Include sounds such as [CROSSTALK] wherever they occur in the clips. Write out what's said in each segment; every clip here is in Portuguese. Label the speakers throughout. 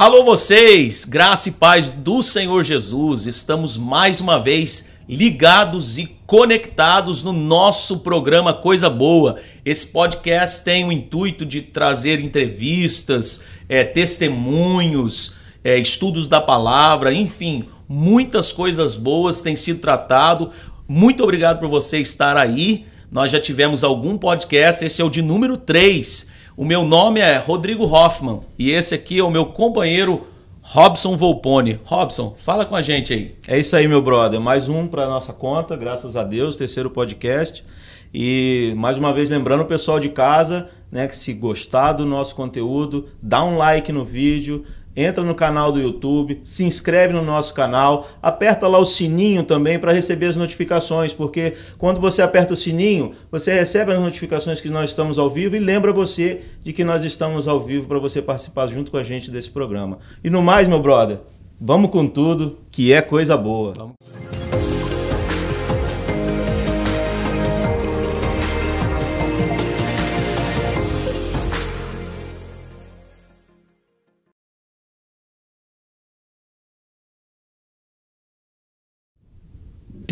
Speaker 1: Alô vocês, graça e paz do Senhor Jesus. Estamos mais uma vez ligados e conectados no nosso programa Coisa Boa. Esse podcast tem o intuito de trazer entrevistas, é, testemunhos, é, estudos da palavra, enfim, muitas coisas boas têm sido tratado. Muito obrigado por você estar aí. Nós já tivemos algum podcast, esse é o de número 3. O meu nome é Rodrigo Hoffman e esse aqui é o meu companheiro Robson Volpone. Robson, fala com a gente aí.
Speaker 2: É isso aí, meu brother. Mais um para nossa conta, graças a Deus, terceiro podcast. E mais uma vez lembrando o pessoal de casa, né, que se gostar do nosso conteúdo, dá um like no vídeo, entra no canal do YouTube, se inscreve no nosso canal, aperta lá o sininho também para receber as notificações, porque quando você aperta o sininho, você recebe as notificações que nós estamos ao vivo e lembra você de que nós estamos ao vivo para você participar junto com a gente desse programa. E no mais, meu brother, vamos com tudo, que é coisa boa. Vamos.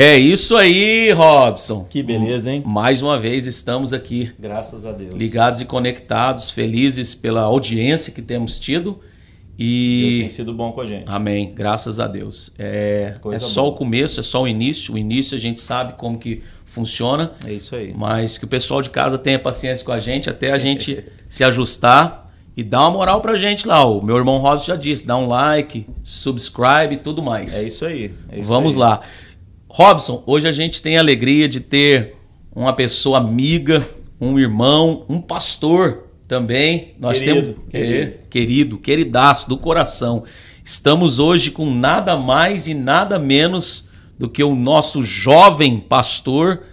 Speaker 1: É isso aí, Robson.
Speaker 2: Que beleza, hein?
Speaker 1: Mais uma vez estamos aqui.
Speaker 2: Graças a Deus.
Speaker 1: Ligados e conectados, felizes pela audiência que temos tido.
Speaker 2: E Deus tem sido bom com a gente.
Speaker 1: Amém. Graças a Deus. É, é só boa. o começo, é só o início. O início a gente sabe como que funciona.
Speaker 2: É isso aí.
Speaker 1: Mas que o pessoal de casa tenha paciência com a gente até a gente [LAUGHS] se ajustar e dá uma moral pra gente lá. O meu irmão Robson já disse, dá um like, subscribe e tudo mais.
Speaker 2: É isso aí. É isso
Speaker 1: Vamos
Speaker 2: aí.
Speaker 1: lá. Robson, hoje a gente tem a alegria de ter uma pessoa amiga, um irmão, um pastor também. Nós
Speaker 2: querido,
Speaker 1: temos querido. É, querido, queridaço do coração. Estamos hoje com nada mais e nada menos do que o nosso jovem pastor,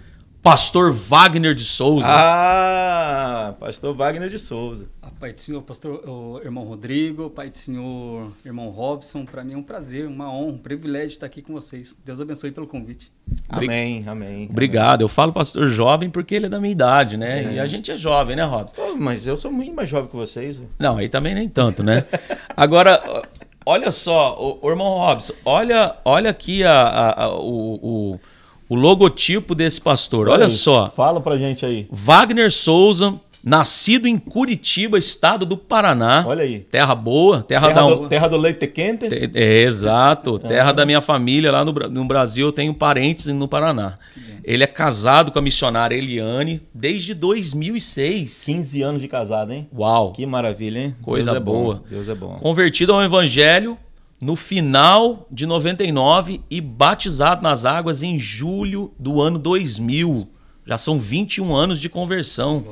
Speaker 1: pastor Wagner de Souza.
Speaker 2: Ah, pastor Wagner de Souza.
Speaker 3: Pai do Senhor, pastor, o irmão Rodrigo, Pai do Senhor, irmão Robson, para mim é um prazer, uma honra, um privilégio estar aqui com vocês. Deus abençoe pelo convite.
Speaker 2: Amém, amém.
Speaker 1: Obrigado. Eu falo pastor jovem porque ele é da minha idade, né? É. E a gente é jovem, né, Robson?
Speaker 2: mas eu sou muito mais jovem que vocês.
Speaker 1: Não, aí também nem tanto, né? [LAUGHS] Agora, olha só, o, o, irmão Robson, olha, olha aqui a, a, a o, o, o, logotipo desse pastor. Olha, olha só.
Speaker 2: Fala pra gente aí.
Speaker 1: Wagner Souza, Nascido em Curitiba, estado do Paraná.
Speaker 2: Olha aí.
Speaker 1: Terra boa, terra,
Speaker 2: terra
Speaker 1: da.
Speaker 2: Do, terra do leite quente?
Speaker 1: É, exato. Ah. Terra da minha família lá no, no Brasil. Eu tenho parentes no Paraná. Ele é casado com a missionária Eliane desde 2006.
Speaker 2: 15 anos de casado, hein?
Speaker 1: Uau.
Speaker 2: Que maravilha, hein?
Speaker 1: Coisa
Speaker 2: Deus é
Speaker 1: boa.
Speaker 2: Bom. Deus é bom.
Speaker 1: Convertido ao evangelho no final de 99 e batizado nas águas em julho do ano 2000. Já são 21 anos de conversão.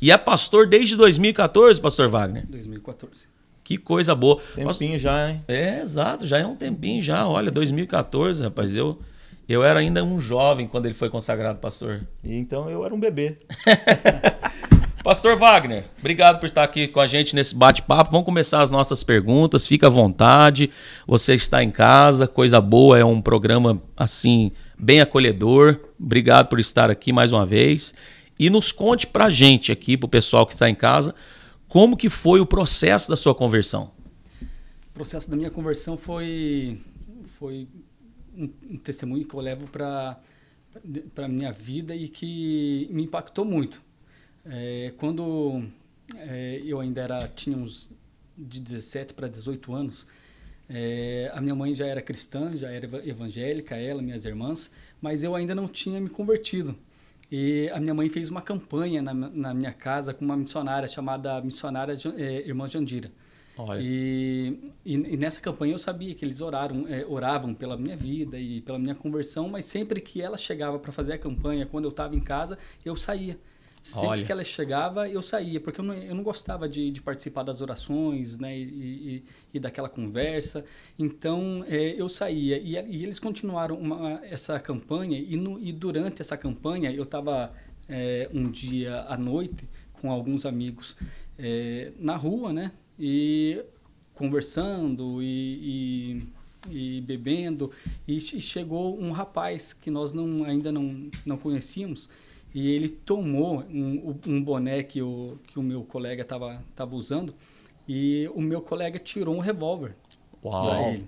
Speaker 1: E é pastor desde 2014, pastor Wagner?
Speaker 3: 2014.
Speaker 1: Que coisa boa.
Speaker 2: Tempinho pastor... já, hein?
Speaker 1: É, exato, já é um tempinho já. Olha, 2014, rapaz, eu eu era ainda um jovem quando ele foi consagrado pastor.
Speaker 2: E então eu era um bebê. [LAUGHS]
Speaker 1: Pastor Wagner, obrigado por estar aqui com a gente nesse bate-papo. Vamos começar as nossas perguntas. Fica à vontade. Você está em casa, coisa boa. É um programa assim bem acolhedor. Obrigado por estar aqui mais uma vez. E nos conte para a gente aqui, para o pessoal que está em casa, como que foi o processo da sua conversão?
Speaker 3: O processo da minha conversão foi, foi um, um testemunho que eu levo para a minha vida e que me impactou muito. É, quando é, eu ainda era, tinha uns de 17 para 18 anos, é, a minha mãe já era cristã, já era evangélica, ela, minhas irmãs, mas eu ainda não tinha me convertido. E a minha mãe fez uma campanha na, na minha casa com uma missionária chamada Missionária é, Irmã Jandira. E, e, e, nessa campanha eu sabia que eles oraram, é, oravam pela minha vida e pela minha conversão, mas sempre que ela chegava para fazer a campanha, quando eu estava em casa, eu saía. Sempre Olha. que ela chegava, eu saía, porque eu não, eu não gostava de, de participar das orações, né, e, e, e daquela conversa. Então, é, eu saía. E, e, eles continuaram uma, essa campanha, e, no, e durante essa campanha, eu estava é, um dia à noite com alguns amigos é, na rua, né, e conversando e, e bebendo, e, chegou um rapaz que nós não, ainda não, não conhecíamos, e ele tomou um, um boné que o, que o meu colega estava tava usando E o meu colega tirou um revólver
Speaker 1: Uau.
Speaker 3: pra ele.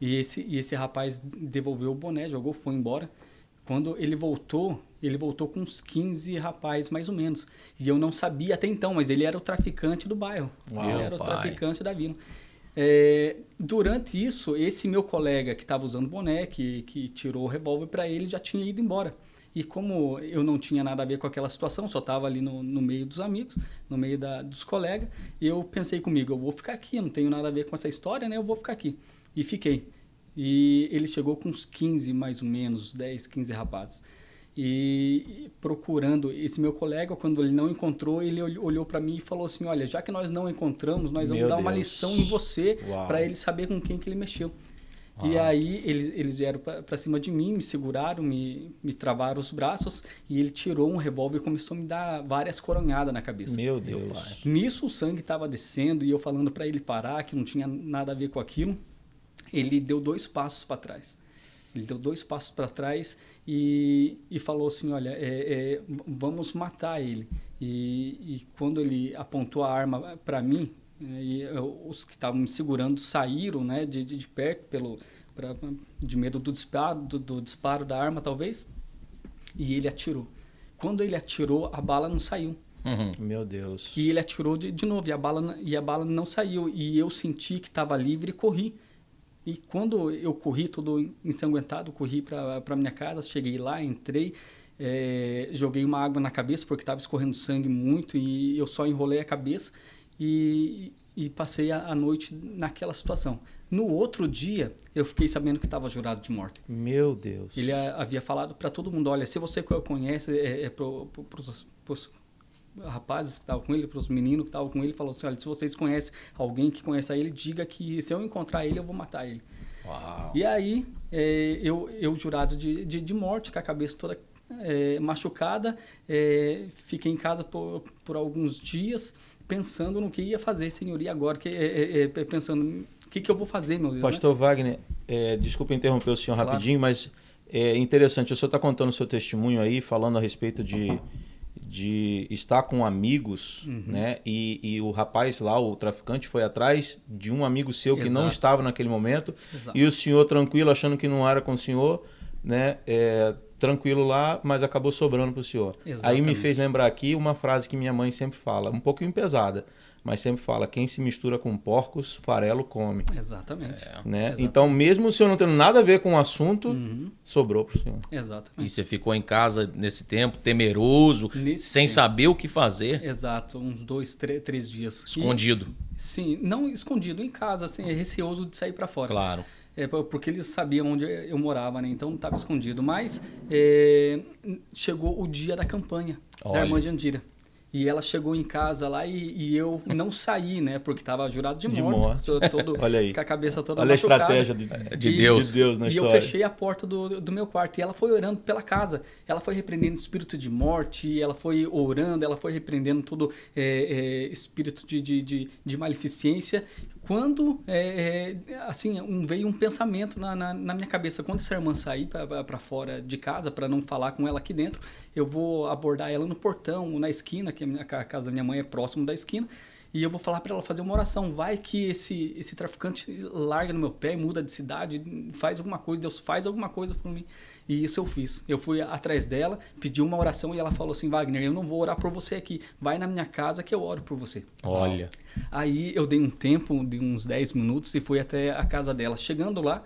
Speaker 3: E esse, e esse rapaz devolveu o boné, jogou, foi embora. Quando ele voltou, ele voltou com uns 15 rapazes, mais ou menos. E eu não sabia até então, mas ele era o traficante do bairro.
Speaker 1: Uau,
Speaker 3: ele era o
Speaker 1: pai.
Speaker 3: traficante da vila. É, durante isso, esse meu colega que estava usando boné, que, que tirou o revólver para ele, já tinha ido embora. E como eu não tinha nada a ver com aquela situação, só estava ali no, no meio dos amigos, no meio da, dos colegas, eu pensei comigo, eu vou ficar aqui, não tenho nada a ver com essa história, né? Eu vou ficar aqui. E fiquei. E ele chegou com uns 15, mais ou menos, 10, 15 rapazes. E procurando esse meu colega, quando ele não encontrou, ele ol- olhou para mim e falou assim: Olha, já que nós não encontramos, nós vamos
Speaker 2: Meu
Speaker 3: dar uma
Speaker 2: Deus.
Speaker 3: lição em você para ele saber com quem que ele mexeu. E aí eles, eles vieram para cima de mim, me seguraram, me, me travaram os braços e ele tirou um revólver e começou a me dar várias coronhadas na cabeça.
Speaker 2: Meu Deus.
Speaker 3: Nisso o sangue estava descendo e eu falando para ele parar, que não tinha nada a ver com aquilo. Ele deu dois passos para trás. Ele deu dois passos para trás e, e falou assim: Olha, é, é, vamos matar ele. E, e quando ele apontou a arma para mim, e eu- os que estavam me segurando saíram né, de, de, de perto, pelo, pra, de medo do disparo, do, do disparo da arma, talvez. E ele atirou. Quando ele atirou, a bala não saiu.
Speaker 1: Uhum.
Speaker 2: Meu Deus.
Speaker 3: E ele atirou de, de novo e a, bala, e a bala não saiu. E eu senti que estava livre e corri. E quando eu corri, todo ensanguentado, corri para minha casa, cheguei lá, entrei, eh, joguei uma água na cabeça porque estava escorrendo sangue muito e eu só enrolei a cabeça e, e passei a, a noite naquela situação. No outro dia, eu fiquei sabendo que estava jurado de morte.
Speaker 2: Meu Deus.
Speaker 3: Ele a- havia falado para todo mundo, olha, se você co- conhece, é, é pros, pros rapazes que estavam com ele, pros meninos que estavam com ele, falou assim, olha, se vocês conhecem alguém que conhece ele, diga que se eu encontrar ele, eu vou matar ele.
Speaker 1: Uau.
Speaker 3: E aí, é, eu, eu jurado de, de, de morte, com a cabeça toda é, machucada, é, fiquei em casa por, por alguns dias, pensando no que ia fazer, senhor, e agora? Que, é, é, é, pensando, o que, que eu vou fazer, meu Deus? né?
Speaker 2: Pastor Wagner, é, desculpa interromper o senhor
Speaker 3: Claro.
Speaker 2: rapidinho, mas é interessante, o senhor está contando o seu testemunho aí, falando a respeito de, de estar com amigos,
Speaker 3: Uhum.
Speaker 2: né? E, e o rapaz lá, o traficante, foi atrás de um amigo seu que não
Speaker 3: Exato.
Speaker 2: estava naquele momento,
Speaker 3: Exato.
Speaker 2: e o senhor tranquilo, achando que não era com o senhor, né? É, tranquilo lá, mas acabou sobrando para o senhor. Aí me
Speaker 3: Exatamente.
Speaker 2: fez lembrar aqui uma frase que minha mãe sempre fala, um pouquinho pesada, mas sempre fala: quem se mistura com porcos, farelo come.
Speaker 3: Exatamente.
Speaker 2: Né?
Speaker 3: Exatamente.
Speaker 2: Então, mesmo o senhor não tendo nada a ver com o assunto,
Speaker 3: Uhum.
Speaker 2: sobrou pro senhor.
Speaker 1: E
Speaker 3: Exatamente.
Speaker 1: você ficou em casa nesse tempo, temeroso,
Speaker 3: Nesse
Speaker 1: sem
Speaker 3: tempo.
Speaker 1: saber o que fazer,
Speaker 3: Exato, uns dois, três, três dias. E-
Speaker 1: escondido,
Speaker 3: sim, não escondido em casa, assim, receoso de sair para fora.
Speaker 1: claro.
Speaker 3: É, por- porque eles sabiam onde eu morava, né? Então não estava escondido. Mas é, chegou o dia da campanha
Speaker 1: Olha.
Speaker 3: da irmã Jandira. E ela chegou em casa lá e, e eu não saí, né? Porque estava jurado de
Speaker 2: De
Speaker 3: morte.
Speaker 2: morte.
Speaker 3: to- Todo, [LAUGHS]
Speaker 2: Olha aí.
Speaker 3: Com a cabeça toda
Speaker 2: Olha a estratégia de,
Speaker 1: De
Speaker 3: E-
Speaker 1: Deus.
Speaker 2: de Deus na
Speaker 3: e eu
Speaker 2: história.
Speaker 3: fechei a porta do, do meu quarto. E ela foi orando pela casa. Ela foi repreendendo espírito de morte, ela foi orando, ela foi repreendendo todo é, é, espírito de, de, de, de maleficência. Quando, é, é, assim, um, veio um pensamento na, na, na minha cabeça. Quando essa irmã sair para fora de casa, para não falar com ela aqui dentro, eu vou abordar ela no portão, na esquina, que a, minha, a casa da minha mãe é próximo da esquina. E eu vou falar para ela fazer uma oração. Vai que esse, esse traficante larga no meu pé, muda de cidade, faz alguma coisa, Deus faz alguma coisa por mim. E isso eu fiz. Eu fui atrás dela, pedi uma oração e ela falou assim: Wagner, eu não vou orar por você aqui. Vai na minha casa que eu oro por você.
Speaker 1: Olha,
Speaker 3: Aí eu dei um tempo de uns 10 minutos e fui até a casa dela. Chegando lá,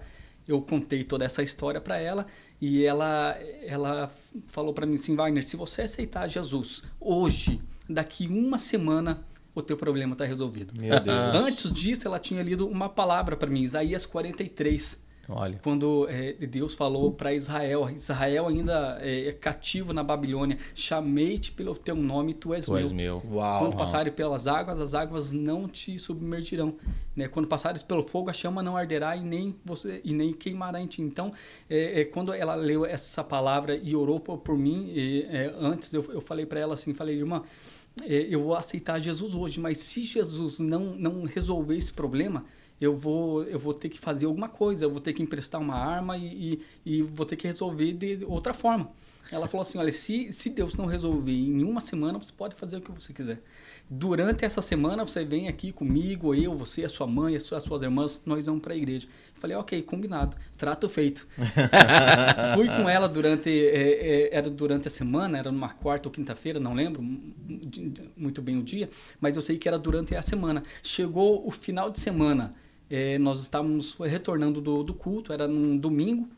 Speaker 3: eu contei toda essa história para ela e ela ela falou para mim assim, Wagner, se você aceitar Jesus hoje, daqui uma semana o teu problema está resolvido.
Speaker 2: Meu Deus.
Speaker 3: Antes disso, ela tinha lido uma palavra para mim, Isaías 43
Speaker 1: olha.
Speaker 3: quando é, Deus falou para Israel, Israel ainda é, é cativo na Babilônia, chamei-te pelo teu nome, tu és
Speaker 1: Tu
Speaker 3: meu.
Speaker 1: és meu.
Speaker 2: Uau.
Speaker 3: Quando passarem pelas águas, as águas não te submergirão. Né? Quando passares pelo fogo, a chama não arderá e nem você e nem queimará em ti. Então, é, é, quando ela leu essa palavra e orou por, por mim, e, é, antes eu, eu falei para ela assim, falei, irmã, é, eu vou aceitar Jesus hoje, mas se Jesus não não resolver esse problema, eu vou eu vou ter que fazer alguma coisa, eu vou ter que emprestar uma arma e, e, e vou ter que resolver de outra forma. Ela falou assim: olha, se, se Deus não resolver em uma semana, você pode fazer o que você quiser. Durante essa semana, você vem aqui comigo, eu, você, a sua mãe, as suas, as suas irmãs, nós vamos para a igreja. Eu falei: ok, combinado, trato feito. [LAUGHS] Fui com ela durante, é, é, era durante a semana, era numa quarta ou quinta-feira, não lembro muito bem o dia, mas eu sei que era durante a semana. Chegou o final de semana. É, nós estávamos retornando do, do culto, era num domingo,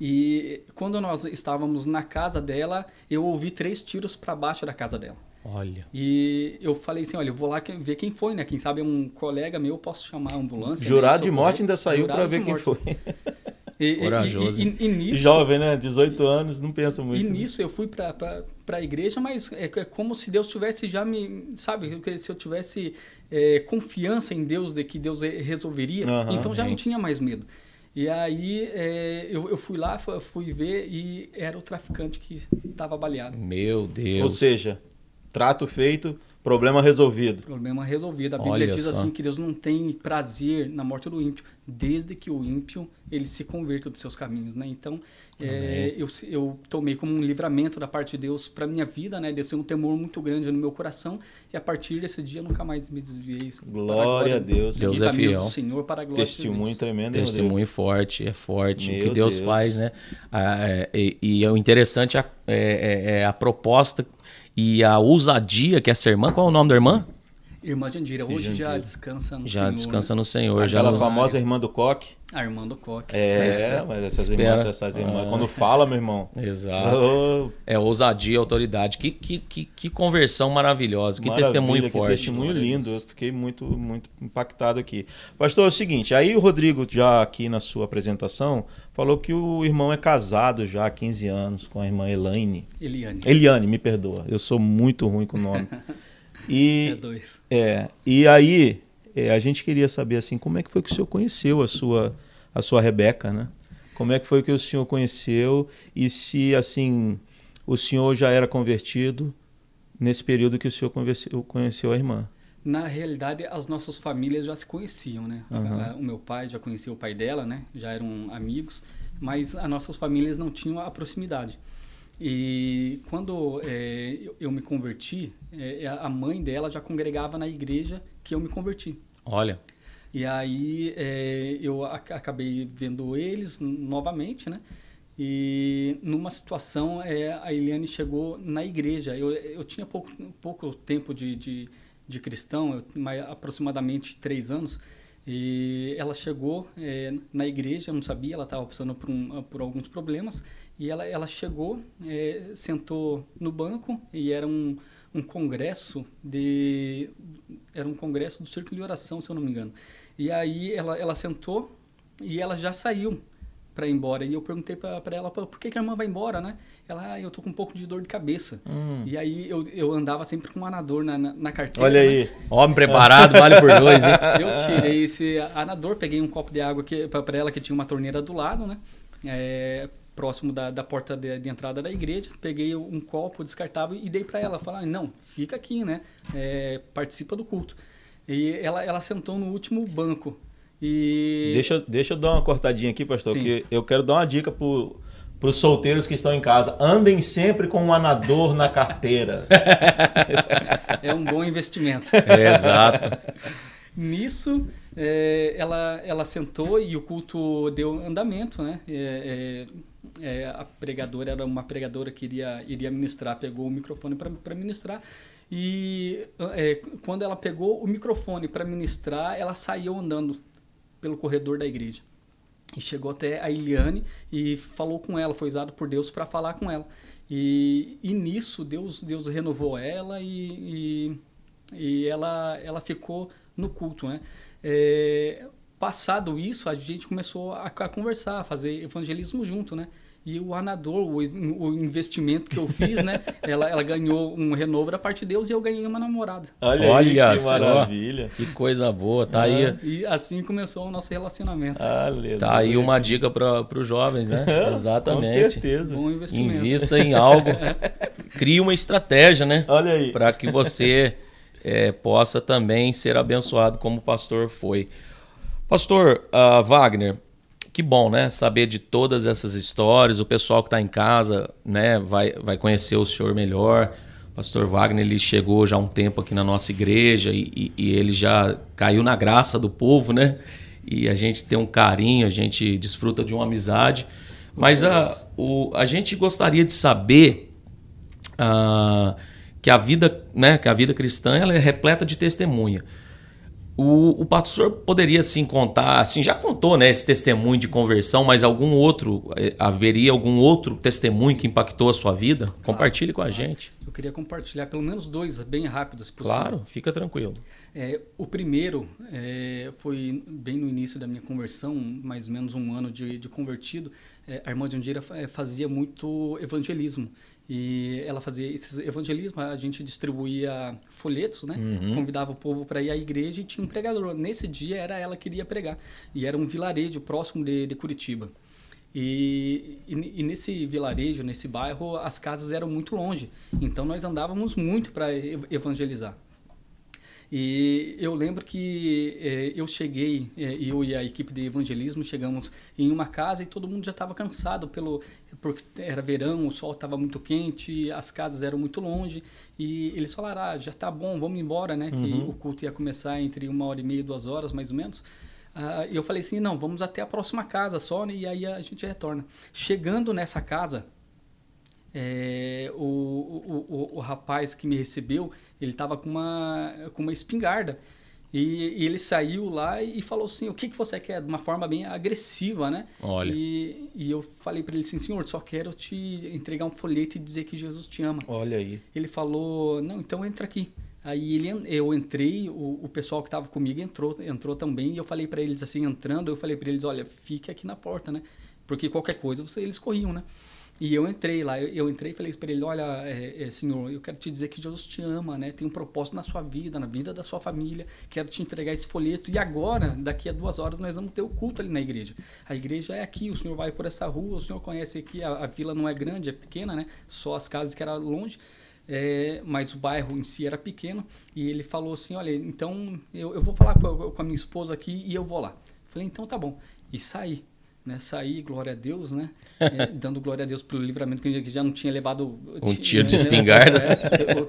Speaker 3: e quando nós estávamos na casa dela, eu ouvi três tiros para baixo da casa dela.
Speaker 1: Olha.
Speaker 3: E eu falei assim, olha, eu vou lá ver quem foi, né? Quem sabe é um colega meu, eu posso chamar a ambulância.
Speaker 2: Jurado né? de morte ainda saiu para ver quem foi. [LAUGHS]
Speaker 3: E, Corajoso. E, e, e, nisso,
Speaker 2: Jovem, né? 18 anos, não pensa muito.
Speaker 3: E né? nisso eu fui para a igreja, mas é, é, como se Deus tivesse já me. Sabe? Se eu tivesse é, confiança em Deus, de que Deus resolveria, uhum, então já não tinha mais medo. E aí é, eu, eu, fui lá, fui ver e era o traficante que estava baleado.
Speaker 1: Meu Deus.
Speaker 2: Ou seja, trato feito, Problema resolvido.
Speaker 3: Problema resolvido. A Bíblia Olha diz só. assim que Deus não tem prazer na morte do ímpio, desde que o ímpio ele se converta dos seus caminhos, né? Então, é, eu, eu tomei como um livramento da parte de Deus para minha vida, né? Deus tem um temor muito grande no meu coração e a partir desse dia eu nunca mais me desviei.
Speaker 2: Glória, glória a Deus.
Speaker 1: Deus é fiel.
Speaker 3: Senhor para a glória
Speaker 2: Testemunho de tremendo.
Speaker 1: Testemunho forte, é forte. Meu o que Deus, Deus, faz, né? Ah, é, e, e, o interessante é, é, é a proposta e a ousadia que essa irmã, qual é o nome da irmã?
Speaker 3: Irmã Jandira, hoje Jandira. já descansa no
Speaker 1: já
Speaker 3: Senhor.
Speaker 1: descansa no Senhor.
Speaker 2: Aquela
Speaker 1: já...
Speaker 2: famosa irmã do coque.
Speaker 3: A irmã do coque.
Speaker 2: É, espera, mas essas espera. irmãs, essas irmãs, ah. quando fala, meu irmão.
Speaker 1: Exato. Oh. É ousadia, autoridade. Que, que, que, que conversão maravilhosa, que Maravilha, testemunho que forte.
Speaker 2: testemunho lindo. Eu fiquei muito, muito impactado aqui. Pastor, é o seguinte, aí o Rodrigo, já aqui na sua apresentação, falou que o irmão é casado já há 15 anos com a irmã Elaine.
Speaker 3: Eliane.
Speaker 2: Eliane, me perdoa. Eu sou muito ruim com o nome. [LAUGHS]
Speaker 3: E, é dois.
Speaker 2: É, e aí, é, a gente queria saber assim, como é que foi que o senhor conheceu a sua, a sua Rebeca, né? Como é que foi que o senhor conheceu e se, assim, o senhor já era convertido nesse período que o senhor conheceu, conheceu a irmã?
Speaker 3: Na realidade, as nossas famílias já se conheciam, né? Uhum. O meu pai já conhecia o pai dela, né? Já eram amigos, mas as nossas famílias não tinham a proximidade. E quando é, eu, me converti, é, a mãe dela já congregava na igreja que eu me converti.
Speaker 1: Olha.
Speaker 3: E aí é, eu acabei vendo eles novamente, né? E numa situação, é, a Eliane chegou na igreja. Eu, eu tinha pouco, pouco tempo de, de de cristão, mais, aproximadamente três anos, e ela chegou é, na igreja, eu não sabia, ela estava passando por, um, por, alguns problemas, e ela, ela chegou, é, sentou no banco, e era um, um congresso de... era um congresso do Círculo de Oração, se eu não me engano. E aí ela, ela sentou, e ela já saiu para ir embora. E eu perguntei para ela, por que, que, a irmã vai embora, né? Ela, ah, eu tô com um pouco de dor de cabeça. Hum. E aí eu, eu andava sempre com um anador na, na, na carteira.
Speaker 2: Olha aí. Né?
Speaker 1: Homem preparado, vale por dois, hein? [LAUGHS]
Speaker 3: Eu tirei esse anador, peguei um copo de água para ela que tinha uma torneira do lado, né? É, próximo da, da porta de, de, entrada da igreja, peguei um copo descartável e dei para ela, falar, não, fica aqui, né? É, participa do culto. E ela, ela sentou no último banco e...
Speaker 2: Deixa, deixa eu dar uma cortadinha aqui, pastor, Sim. que eu quero dar uma dica para os solteiros que estão em casa. Andem sempre com um anador na carteira. [LAUGHS]
Speaker 3: É um bom investimento.
Speaker 1: É, exato.
Speaker 3: Nisso, é, ela, ela sentou e o culto deu andamento, né? É, é, a pregadora era uma pregadora que iria, iria ministrar, pegou o microfone para ministrar. E é, quando ela pegou o microfone para ministrar, ela saiu andando pelo corredor da igreja. E chegou até a Eliane e falou com ela, foi usado por Deus para falar com ela. E, e nisso Deus, Deus renovou ela e, e, e ela, ela ficou no culto. Né? É, passado isso, a gente começou a, a conversar, a fazer evangelismo junto, né? E o anador, o, o investimento que eu fiz, né? [LAUGHS] ela, ela ganhou um renovo da parte de Deus e eu ganhei uma namorada.
Speaker 1: Olha, Olha aí, que só, maravilha. Que coisa boa. Tá aí.
Speaker 3: E assim começou o nosso relacionamento.
Speaker 1: Aleluia. Tá aí uma dica para os jovens, né? [LAUGHS] Exatamente.
Speaker 2: Com certeza.
Speaker 3: Bom investimento.
Speaker 1: Invista em algo. [LAUGHS] Crie uma estratégia, né?
Speaker 2: Olha aí.
Speaker 1: Para que você é, possa também ser abençoado como o pastor foi. Pastor uh, Wagner, que bom, né? Saber de todas essas histórias. O pessoal que está em casa, né, vai, vai conhecer o senhor melhor. O pastor Wagner ele chegou já há um tempo aqui na nossa igreja e, e, e ele já caiu na graça do povo, né? E a gente tem um carinho, a gente desfruta de uma amizade. Mas a, o, a gente gostaria de saber uh, que a vida, né, que a vida cristã ela é repleta de testemunha. O, o pastor poderia sim contar, assim, já contou, né, esse testemunho de conversão, mas algum outro, eh, haveria algum outro testemunho que impactou a sua vida? Claro, Compartilhe com a gente.
Speaker 3: Eu queria compartilhar pelo menos dois, bem rápidos, possível.
Speaker 1: Claro, fica tranquilo.
Speaker 3: É, o primeiro é, foi bem no início da minha conversão, mais ou menos um ano de, de convertido. É, a irmã Jandira é, fazia muito evangelismo. E ela fazia esse evangelismo, a gente distribuía folhetos, né? Uhum. Convidava o povo para ir à igreja e tinha um pregador. Nesse dia era ela que iria pregar. E era um vilarejo próximo de, de Curitiba. E, e, e, nesse vilarejo, nesse bairro, as casas eram muito longe. Então nós andávamos muito para evangelizar. E eu lembro que é, eu cheguei, é, eu e a equipe de evangelismo chegamos em uma casa e todo mundo já estava cansado pelo porque era verão, o sol estava muito quente, as casas eram muito longe e eles falaram: ah, já está bom, vamos embora, né? Uhum. Que o culto ia começar entre uma hora e meia, duas horas mais ou menos. Uh, eu falei assim: não, vamos até a próxima casa só, né? E aí a gente retorna. Chegando nessa casa, é, o, o, o, o, rapaz que me recebeu, ele estava com uma, com uma espingarda. E, e, ele saiu lá e falou assim: O que, que você quer? De uma forma bem agressiva, né?
Speaker 1: Olha.
Speaker 3: E, e eu falei para ele assim: Senhor, só quero te entregar um folheto e dizer que Jesus te ama.
Speaker 1: Olha aí.
Speaker 3: Ele falou: Não, então entra aqui. Aí ele, eu entrei, o, o pessoal que estava comigo entrou, entrou também. E eu falei para eles assim: entrando, eu falei para eles: Olha, fique aqui na porta, né? Porque qualquer coisa você, eles corriam, né? E eu entrei lá, eu, eu entrei e falei para ele, olha, é, é, senhor, eu quero te dizer que Jesus te ama, né? Tem um propósito na sua vida, na vida da sua família. Quero te entregar esse folheto. E agora, daqui a duas horas, nós vamos ter o culto ali na igreja. A igreja é aqui, o senhor vai por essa rua, o senhor conhece aqui, a, a vila não é grande, é pequena, né? Só as casas que eram longe. É, mas o bairro em si era pequeno. E ele falou assim, olha, então eu, eu vou falar com a, com a minha esposa aqui e eu vou lá. Falei, então tá bom. E saí né, sair, glória a Deus, né? [LAUGHS] É, dando glória a Deus pelo livramento que já não tinha levado
Speaker 1: um tiro de espingarda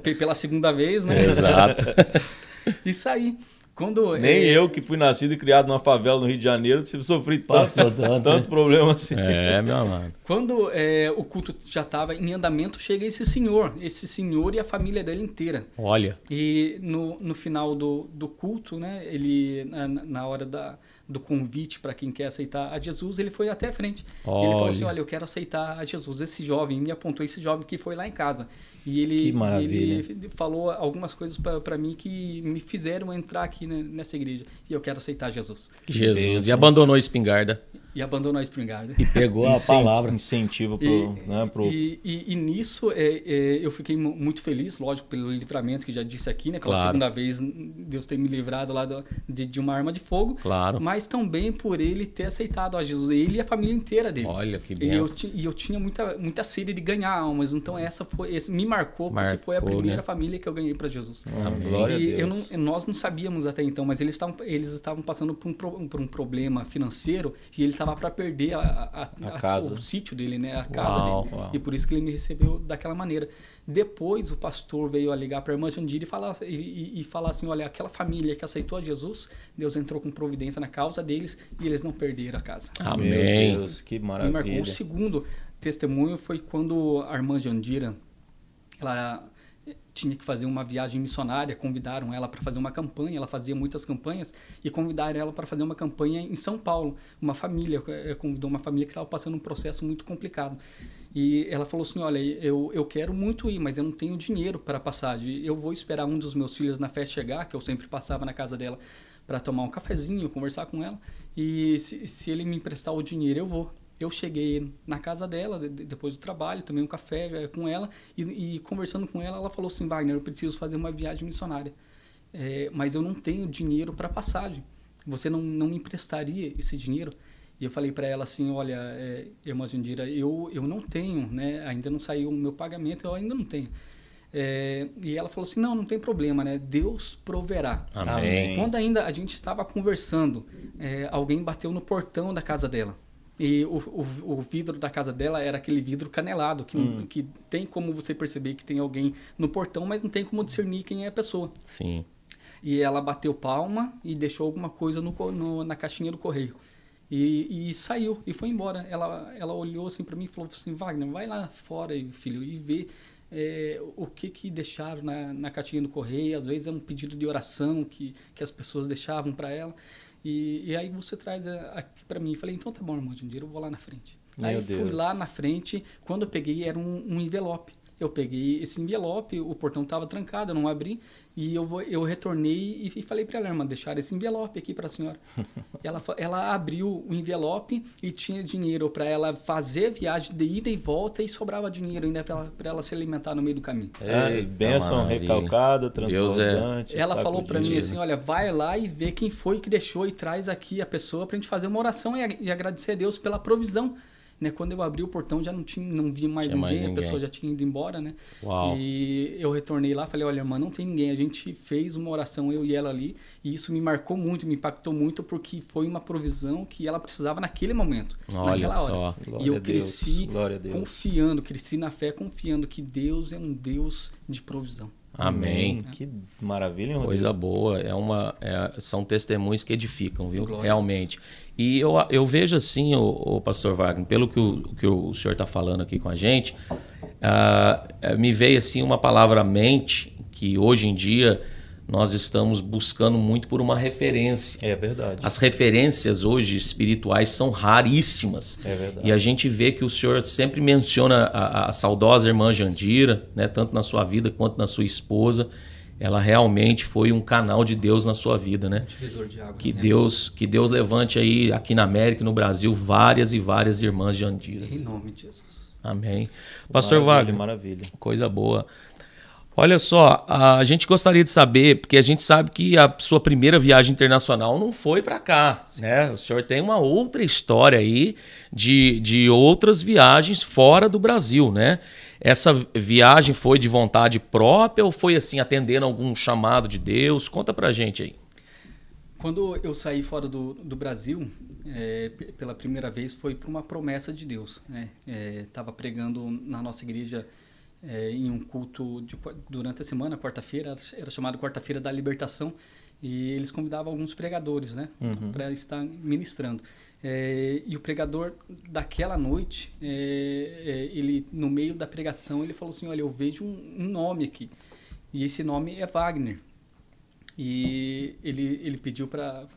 Speaker 3: é, pela segunda vez, né?
Speaker 1: Exato. [LAUGHS]
Speaker 3: e sair. Quando,
Speaker 2: Nem é... eu, que fui nascido e criado numa favela no Rio de Janeiro, sofri tanto, tanto, [LAUGHS] tanto né? problema assim.
Speaker 1: É, meu amado.
Speaker 3: Quando é, o culto já estava em andamento, chega esse senhor, esse senhor e a família dele inteira.
Speaker 1: Olha.
Speaker 3: E no, no final do, do culto, né, ele, na, na hora da, do convite para quem quer aceitar a Jesus, ele foi até a frente. Olha. Ele falou assim: Olha, eu quero aceitar a Jesus. Esse jovem me apontou, esse jovem que foi lá em casa. E ele, ele falou algumas coisas para mim que me fizeram entrar aqui nessa igreja. E eu quero aceitar Jesus.
Speaker 1: Jesus. E abandonou a espingarda.
Speaker 3: E abandonou a espingarda.
Speaker 1: E pegou a palavra.
Speaker 2: Incentivo pro,
Speaker 3: e,
Speaker 2: né, pro...
Speaker 3: E, e, e nisso é, é, eu fiquei muito feliz, lógico, pelo livramento que já disse aqui, né? Pela claro. segunda vez Deus ter me livrado lá do, de, de, uma arma de fogo.
Speaker 1: Claro.
Speaker 3: Mas também por ele ter aceitado a Jesus. Ele e a família inteira dele.
Speaker 1: Olha que
Speaker 3: bem. E eu, e eu tinha muita, muita sede de ganhar almas. Então essa foi, esse me marcou, marcou porque foi a primeira né? família que eu ganhei para Jesus.
Speaker 2: glória
Speaker 3: e
Speaker 2: a Deus.
Speaker 3: Eu não, nós não sabíamos até então, mas eles estavam, eles estavam passando por um, por um problema financeiro e ele estava para perder a, a, a, a o sítio dele, né? A casa uau, dele. Uau. E por isso que ele me recebeu daquela maneira. Depois o pastor veio a ligar para a irmã Jandira e falar, e, e, e falar assim, olha, aquela família que aceitou a Jesus, Deus entrou com providência na causa deles e eles não perderam a casa.
Speaker 1: Amém.
Speaker 2: Meu Deus, que maravilha.
Speaker 3: E marcou o segundo testemunho foi quando a irmã Jandira, ela tinha que fazer uma viagem missionária, convidaram ela para fazer uma campanha, ela fazia muitas campanhas, e convidaram ela para fazer uma campanha em São Paulo. Uma família, eh, convidou uma família que estava passando um processo muito complicado. E ela falou assim: Olha, eu, eu quero muito ir, mas eu não tenho dinheiro para passagem. Eu vou esperar um dos meus filhos na festa chegar, que eu sempre passava na casa dela para tomar um cafezinho, conversar com ela. E se, se ele me emprestar o dinheiro, eu vou eu cheguei na casa dela, depois do trabalho, tomei um café eh, com ela e, e, conversando com ela, ela falou assim, Wagner, eu preciso fazer uma viagem missionária, é, mas eu não tenho dinheiro para passagem. Você não, não me emprestaria esse dinheiro? E eu falei para ela assim, olha, é, irmã Jundira, eu, eu não tenho, né? Ainda não saiu o meu pagamento, eu ainda não tenho. É, e ela falou assim, não, não tem problema, né? Deus proverá.
Speaker 1: Amém.
Speaker 3: Quando ainda a gente estava conversando, é, alguém bateu no portão da casa dela. E o, o, o vidro da casa dela era aquele vidro canelado, que,
Speaker 2: Hum.
Speaker 3: que tem como você perceber que tem alguém no portão, mas não tem como discernir quem é a pessoa.
Speaker 1: Sim.
Speaker 3: E ela bateu palma e deixou alguma coisa no, no- na caixinha do correio. E, e saiu e foi embora. Ela, ela olhou assim para mim e falou assim: Wagner, vai lá fora, filho, e vê é, o que que deixaram na, na caixinha do correio. Às vezes é um pedido de oração que, que as pessoas deixavam para ela. E, e aí você traz aqui para mim. Eu falei: então tá bom, irmão Jandir, eu vou lá na frente.
Speaker 2: Meu
Speaker 3: aí eu fui
Speaker 2: Deus.
Speaker 3: lá na frente. Quando eu peguei, era um, um envelope. Eu peguei esse envelope, o portão estava trancado, eu não abri, e eu, vou, eu retornei e, falei para ela, irmã, deixar esse envelope aqui para a senhora. [LAUGHS] Ela, ela abriu o envelope e tinha dinheiro para ela fazer a viagem de ida e volta e sobrava dinheiro ainda para ela, pra ela se alimentar no meio do caminho.
Speaker 2: Ah,
Speaker 1: Eita,
Speaker 2: bênção recalcada,
Speaker 1: é-
Speaker 2: transbordante.
Speaker 3: Ela falou para mim assim, olha, vai lá e vê quem foi que deixou e traz aqui a pessoa para a gente fazer uma oração e, e agradecer a Deus pela provisão. Né? Quando eu abri o portão já não tinha, não vi mais ninguém,
Speaker 1: mais
Speaker 3: a
Speaker 1: ninguém.
Speaker 3: pessoa já tinha ido embora, né?
Speaker 1: Uau.
Speaker 3: E eu retornei lá, falei, olha, irmã, não tem ninguém. A gente fez uma oração, eu e ela ali, e isso me marcou muito, me impactou muito, porque foi uma provisão que ela precisava naquele momento,
Speaker 1: Olha
Speaker 3: naquela hora.
Speaker 1: só.
Speaker 2: Glória
Speaker 3: e eu
Speaker 2: a
Speaker 3: cresci
Speaker 2: a
Speaker 3: confiando, cresci na fé confiando que Deus é um Deus de provisão.
Speaker 1: Amém.
Speaker 2: Que maravilha, hein, Rodrigo?
Speaker 1: Coisa boa, é uma, é- são testemunhos que edificam, viu?
Speaker 3: Glória a
Speaker 1: Realmente. E eu, eu vejo assim, o, o pastor Wagner, pelo que o, que o senhor está falando aqui com a gente, eh, me veio assim uma palavra mente que hoje em dia nós estamos buscando muito por uma referência.
Speaker 2: É verdade.
Speaker 1: As referências hoje espirituais são raríssimas.
Speaker 2: É verdade.
Speaker 1: E a gente vê que o senhor sempre menciona a, a saudosa irmã Jandira, né, tanto na sua vida quanto na sua esposa. Ela realmente foi um canal de Deus na sua vida, né?
Speaker 3: Divisor de água.
Speaker 1: Que
Speaker 3: né?
Speaker 1: Deus, que Deus levante aí aqui na América e no Brasil várias e várias irmãs Jandiras.
Speaker 3: Em nome de Jesus.
Speaker 1: Amém. Pastor Wagner,
Speaker 2: Maravilha.
Speaker 1: Coisa boa. Olha só, a gente gostaria de saber, porque a gente sabe que a sua primeira viagem internacional não foi para cá, né? O senhor tem uma outra história aí de, de outras viagens fora do Brasil, né? Essa viagem foi de vontade própria ou foi assim, atendendo algum chamado de Deus? Conta pra gente aí.
Speaker 3: Quando eu saí fora do, do Brasil, é, pela primeira vez, foi por uma promessa de Deus. Estava pregando na nossa igreja é, em um culto de durante a semana, quarta-feira, era chamado Quarta-feira da Libertação, e eles convidavam alguns pregadores né, para estar ministrando. É, e o pregador daquela noite, é, é, ele no meio da pregação, ele falou assim, olha, eu vejo um, um nome aqui, e esse nome é Wagner. E ele, ele pediu para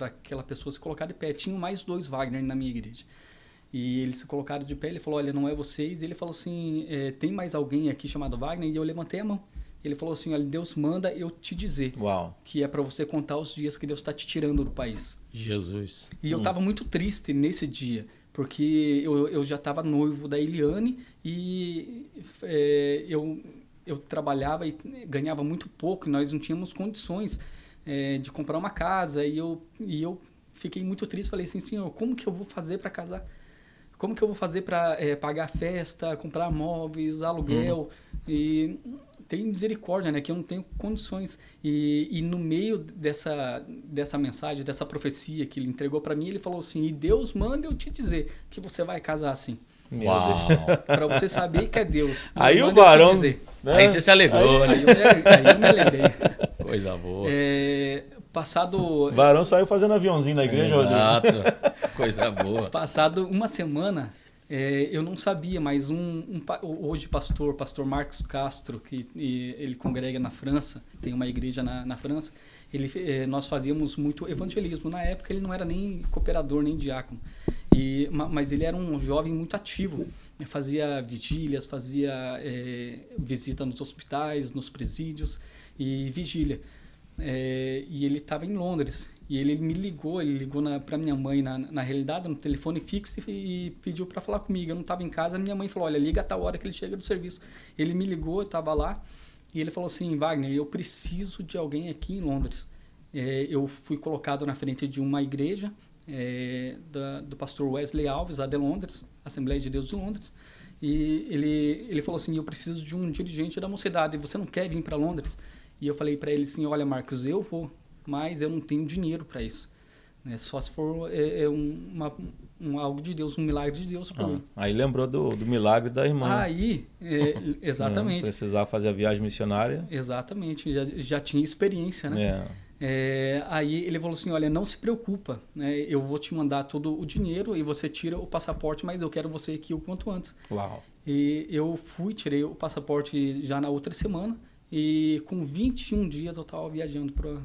Speaker 3: aquela pessoa se colocar de pé. Tinham mais dois Wagner na minha igreja. E eles se colocaram de pé. Ele falou: Olha, não é vocês. E ele falou assim: é, Tem mais alguém aqui chamado Wagner? E eu levantei a mão. Ele falou assim: Olha, Deus manda eu te dizer
Speaker 2: Uau.
Speaker 3: que é para você contar os dias que Deus está te tirando do país.
Speaker 1: Jesus.
Speaker 3: E eu estava muito triste nesse dia, porque eu, eu já estava noivo da Eliane e é, eu, eu trabalhava e ganhava muito pouco e nós não tínhamos condições é, de comprar uma casa. E eu, e eu fiquei muito triste. Falei assim, senhor, como que eu vou fazer para casar? Como que eu vou fazer para pagar a festa, comprar móveis, aluguel? E tem misericórdia, né? Que eu não tenho condições. E, e no meio dessa, dessa mensagem, dessa profecia que ele entregou para mim, ele falou assim: E Deus manda eu te dizer que você vai casar assim.
Speaker 1: Uau. [LAUGHS]
Speaker 3: Para você saber que é Deus.
Speaker 2: Aí o
Speaker 3: eu dizer.
Speaker 2: né?
Speaker 1: Aí você se alegrou,
Speaker 3: Aí
Speaker 1: né?
Speaker 3: eu, me- aí eu me alegrei. [LAUGHS]
Speaker 1: Coisa boa.
Speaker 3: É, passado
Speaker 2: O varão saiu fazendo aviãozinho na igreja, Rodrigo.
Speaker 1: Exato. Coisa boa.
Speaker 3: Passado uma semana, é, eu não sabia, mas um, um hoje pastor, pastor Marcos Castro, que e, ele congrega na França, tem uma igreja na, na França, ele, é, nós fazíamos muito evangelismo. Na época ele não era nem cooperador, nem diácono, e, ma- mas ele era um jovem muito ativo. né, Fazia vigílias, fazia é, visita nos hospitais, nos presídios e vigília. É, e ele estava em Londres. E ele me ligou, ele ligou para minha mãe, na, na realidade, no telefone fixo e, e pediu para falar comigo. Eu não estava em casa, minha mãe falou: Olha, liga a tal hora que ele chega do serviço. Ele me ligou, eu estava lá, e ele falou assim: Wagner, eu preciso de alguém aqui em Londres. É, eu fui colocado na frente de uma igreja é, da, do pastor Wesley Alves, a de Londres, Assembleia de Deus de Londres. E ele, ele falou assim: Eu preciso de um dirigente da mocidade, você não quer vir para Londres? E eu falei para ele assim: Olha, Marcos, eu vou, mas eu não tenho dinheiro para isso. Né? Só se for é, é um, uma, um algo de Deus, um milagre de Deus para
Speaker 2: Ah,
Speaker 3: mim.
Speaker 2: aí lembrou do, do milagre da irmã.
Speaker 3: Aí, é, [LAUGHS] exatamente,
Speaker 2: Precisar fazer a viagem missionária.
Speaker 3: exatamente, já, já tinha experiência, né?
Speaker 2: É.
Speaker 3: É, aí ele falou assim, olha, não se preocupa, né? Eu vou te mandar todo o dinheiro e você tira o passaporte, mas eu quero você aqui o quanto antes.
Speaker 2: Uau.
Speaker 3: E eu fui, tirei o passaporte já na outra semana e com 21 dias eu estava viajando para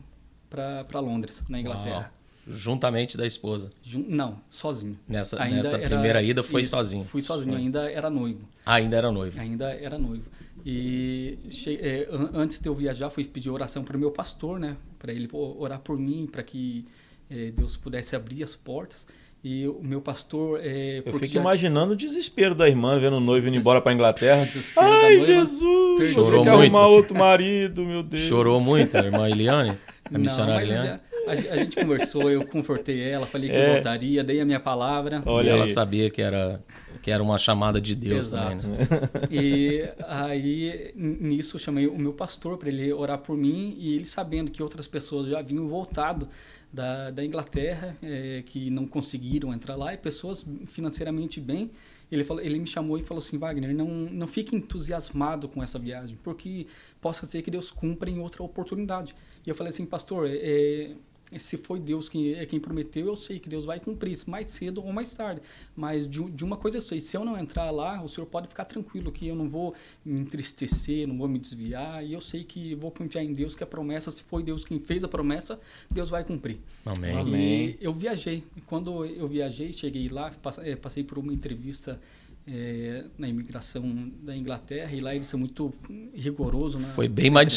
Speaker 3: Londres, na Inglaterra.
Speaker 1: Uau. Juntamente da esposa.
Speaker 3: Jun- Não, sozinho.
Speaker 1: Nessa,
Speaker 3: Ainda
Speaker 1: nessa
Speaker 3: era-
Speaker 1: primeira ida foi
Speaker 3: isso,
Speaker 1: sozinho.
Speaker 3: Fui sozinho, ainda era noivo.
Speaker 1: Ainda era noivo.
Speaker 3: Ainda era noivo. E che- é, an- antes de eu viajar, fui pedir oração para o meu pastor, né? Para ele orar por mim, para que é, Deus pudesse abrir as portas. E o meu pastor. É,
Speaker 2: Eu fico imaginando o desespero da irmã vendo o noivo indo embora pra Inglaterra. Ai,
Speaker 3: noiva.
Speaker 2: Jesus!
Speaker 3: Perdi.
Speaker 1: Chorou muito.
Speaker 2: arrumar outro marido, meu Deus.
Speaker 1: Chorou muito a irmã Eliane? [LAUGHS] A missionária
Speaker 3: mas
Speaker 1: Eliane?
Speaker 3: já- a, a gente conversou, eu confortei ela, falei que
Speaker 2: É.
Speaker 3: voltaria, dei a minha palavra.
Speaker 2: Olha
Speaker 1: e ela
Speaker 2: aí.
Speaker 1: sabia que era, que era uma chamada de Deus
Speaker 3: Exato.
Speaker 1: também. Né? [LAUGHS]
Speaker 3: E aí, nisso, eu chamei o meu pastor para ele orar por mim e ele sabendo que outras pessoas já haviam voltado da, da Inglaterra, eh, que não conseguiram entrar lá, e pessoas financeiramente bem, ele, falou, ele me chamou e falou assim, Wagner, não, não fique entusiasmado com essa viagem, porque possa ser que Deus cumpra em outra oportunidade. E eu falei assim, pastor, eh, se foi Deus quem, é quem prometeu, eu sei que Deus vai cumprir, mais cedo ou mais tarde. Mas de, de uma coisa eu sei, se eu não entrar lá, o senhor pode ficar tranquilo que eu não vou me entristecer, não vou me desviar, e eu sei que vou confiar em Deus, que a promessa, se foi Deus quem fez a promessa, Deus vai cumprir.
Speaker 1: Amém.
Speaker 2: Amém.
Speaker 3: E eu viajei. E Quando eu viajei, cheguei lá, eh, passei por uma entrevista eh, na imigração da Inglaterra, e lá eles são muito rigorosos. na-
Speaker 1: Foi bem mais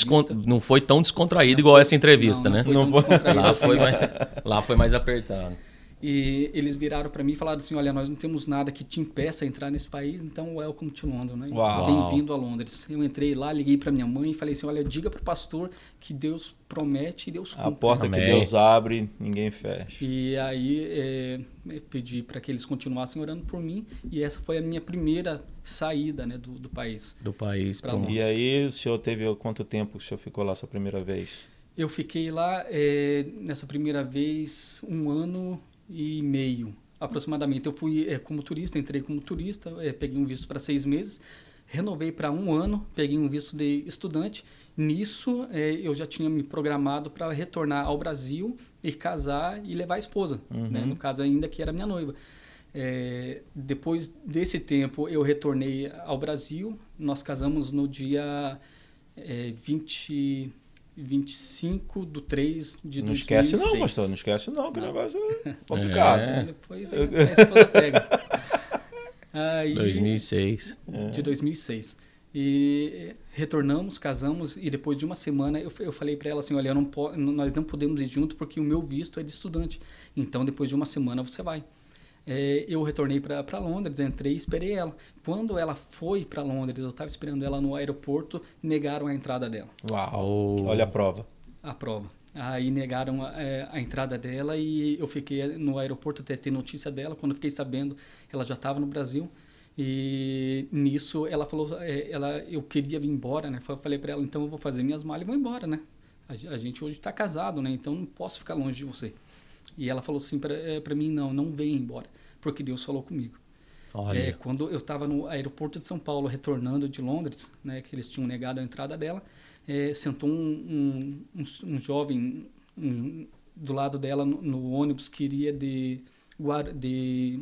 Speaker 1: não foi tão descontraído igual essa entrevista,
Speaker 3: Não,
Speaker 1: né?
Speaker 3: não foi
Speaker 2: Não foi.
Speaker 3: descontraído
Speaker 1: Lá foi mais, lá foi mais apertado.
Speaker 3: E eles viraram para mim e falaram assim: Olha, nós não temos nada que te impeça a entrar nesse país, então welcome to London, né? Bem-vindo a Londres. Eu entrei lá, liguei para minha mãe e falei assim: Olha, diga para o pastor que Deus promete e Deus
Speaker 2: A
Speaker 3: cumpre.
Speaker 2: porta que
Speaker 1: Amém.
Speaker 2: Deus abre, ninguém fecha.
Speaker 3: E aí é, eu pedi para que eles continuassem orando por mim e essa foi a minha primeira saída né, do, do país.
Speaker 1: Do país
Speaker 3: Pra
Speaker 1: pro
Speaker 3: Londres.
Speaker 2: E aí, o senhor teve quanto tempo que o senhor ficou lá essa primeira vez?
Speaker 3: Eu fiquei lá é, nessa primeira vez um ano e meio aproximadamente. Eu fui é, como turista, entrei como turista, é, peguei um visto para seis meses, renovei para um ano, peguei um visto de estudante. Nisso é, eu já tinha me programado para retornar ao Brasil e casar e levar a esposa, né? no caso ainda que era minha noiva. É, depois desse tempo eu retornei ao Brasil, nós casamos no dia é, 20, 25 de 3 de
Speaker 2: não
Speaker 3: 2006.
Speaker 2: esquece não, pastor. Não esquece não, que o
Speaker 3: Não.
Speaker 2: negócio é [LAUGHS] complicado.
Speaker 1: É.
Speaker 3: Depois a, a esposa pega. [LAUGHS] Aí,
Speaker 1: 2006.
Speaker 3: de 2006. E retornamos, casamos e depois de uma semana eu, eu falei para ela assim, olha, eu não nós não podemos ir junto porque o meu visto é de estudante. Então depois de uma semana você vai. É, eu retornei para Londres, entrei e esperei ela. Quando ela foi para Londres, eu estava esperando ela no aeroporto, negaram a entrada dela,
Speaker 2: Uau. Olha a prova.
Speaker 3: a prova. Aí negaram a, é, a entrada dela e eu fiquei no aeroporto até ter notícia dela. Quando eu fiquei sabendo, ela já estava no Brasil. E nisso ela falou, é, ela, eu queria vir embora, né? Eu Falei para ela, então eu vou fazer minhas malas e vou embora, né? A gente hoje está casado, né? Então não posso ficar longe de você. E ela falou assim para mim, não, não venha embora, porque Deus falou comigo.
Speaker 1: Olha.
Speaker 3: É, quando eu estava no aeroporto de São Paulo, retornando de Londres, né, que eles tinham negado a entrada dela, é, sentou um, um, um, um jovem do lado dela no, no ônibus que iria de, de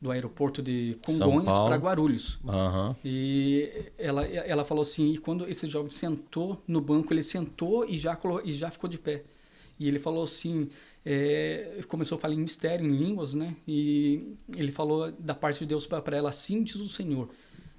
Speaker 3: do aeroporto de Congonhas para Guarulhos.
Speaker 1: Aham.
Speaker 3: E ela, ela falou assim, e quando esse jovem sentou no banco, ele sentou e já, e já ficou de pé. E ele falou assim, é, começou a falar em mistério, em línguas, né? E ele falou da parte de Deus para ela, assim diz o Senhor.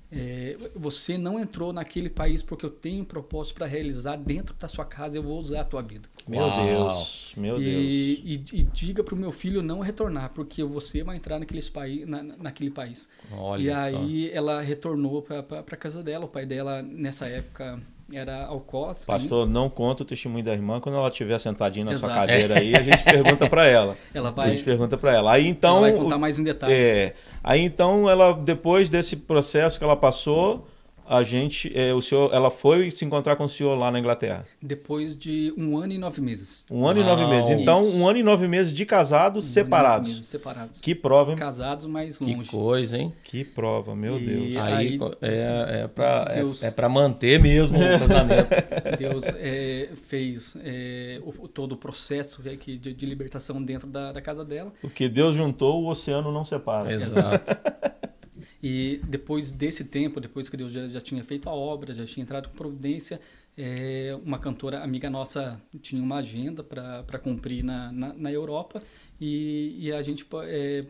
Speaker 3: é, você não entrou naquele país porque eu tenho um propósito para realizar dentro da sua casa, eu vou usar a tua vida.
Speaker 2: Meu
Speaker 1: Uau.
Speaker 2: Deus. Meu Deus.
Speaker 3: E, e, e diga para o meu filho não retornar, porque você vai entrar naqueles paí na, na- naquele país.
Speaker 1: Olha
Speaker 3: E
Speaker 1: só.
Speaker 3: aí ela retornou para casa dela. O pai dela, nessa época, era alcoólatra.
Speaker 2: Pastor, não conta o testemunho da irmã. Quando ela estiver sentadinha na sua
Speaker 3: Exato.
Speaker 2: cadeira aí, a gente [LAUGHS] pergunta para ela.
Speaker 3: Ela
Speaker 2: A
Speaker 3: vai,
Speaker 2: gente pergunta para ela. Aí então.
Speaker 3: ela vai contar mais em detalhes.
Speaker 2: É. Aí então ela, depois desse processo que ela passou, a gente, é, o senhor, ela foi se encontrar com o senhor lá na Inglaterra?
Speaker 3: Depois de um ano e nove meses.
Speaker 2: Um ano Uau, e nove meses. Então, isso. um ano e nove meses de casados um separados. Meses
Speaker 3: separados.
Speaker 2: Que prova, hein?
Speaker 3: Casados, mas longe.
Speaker 1: Que coisa, hein?
Speaker 2: Que prova, meu
Speaker 3: e
Speaker 2: Deus.
Speaker 1: Aí, aí é, é para é, é pra manter mesmo o casamento. [LAUGHS]
Speaker 3: Deus é, fez é, o, todo o processo é, de, de libertação dentro da, da casa dela.
Speaker 2: O que Deus juntou, o oceano não separa.
Speaker 1: Exato. [LAUGHS]
Speaker 3: E depois desse tempo, depois que Deus já, já tinha feito a obra, já tinha entrado com providência, é, uma cantora amiga nossa tinha uma agenda para cumprir na, na, na, Europa e, e a gente é,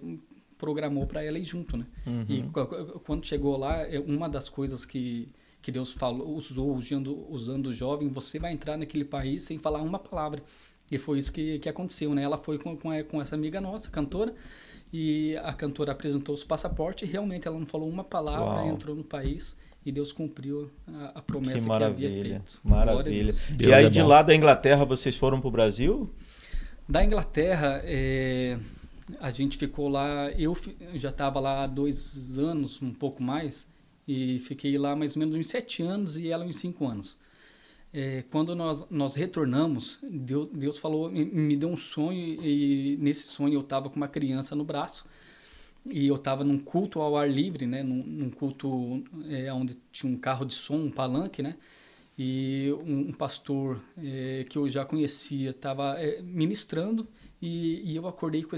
Speaker 3: programou para ela ir junto, né? Uhum. E quando chegou lá, é uma das coisas que, que Deus falou, usou usando, usando o jovem, você vai entrar naquele país sem falar uma palavra. E foi isso que, que aconteceu, né? Ela foi com, com, com essa amiga nossa, cantora, e a cantora apresentou os passaportes e realmente ela não falou uma palavra, Uau. entrou no país e Deus cumpriu a, a promessa que, que, havia feito.
Speaker 2: Maravilha. E aí é de lá da Inglaterra vocês foram para o Brasil?
Speaker 3: Da Inglaterra, é, a gente ficou lá, eu já estava lá há dois anos, um pouco mais, e fiquei lá mais ou menos uns sete anos e ela uns cinco anos é, quando nós, nós retornamos, Deus, Deus falou, me, deu um sonho e nesse sonho eu estava com uma criança no braço e eu estava num culto ao ar livre, né, num, num culto é, onde tinha um carro de som, um palanque, né, e um, um pastor é, que eu já conhecia estava é, ministrando e, e, eu acordei com,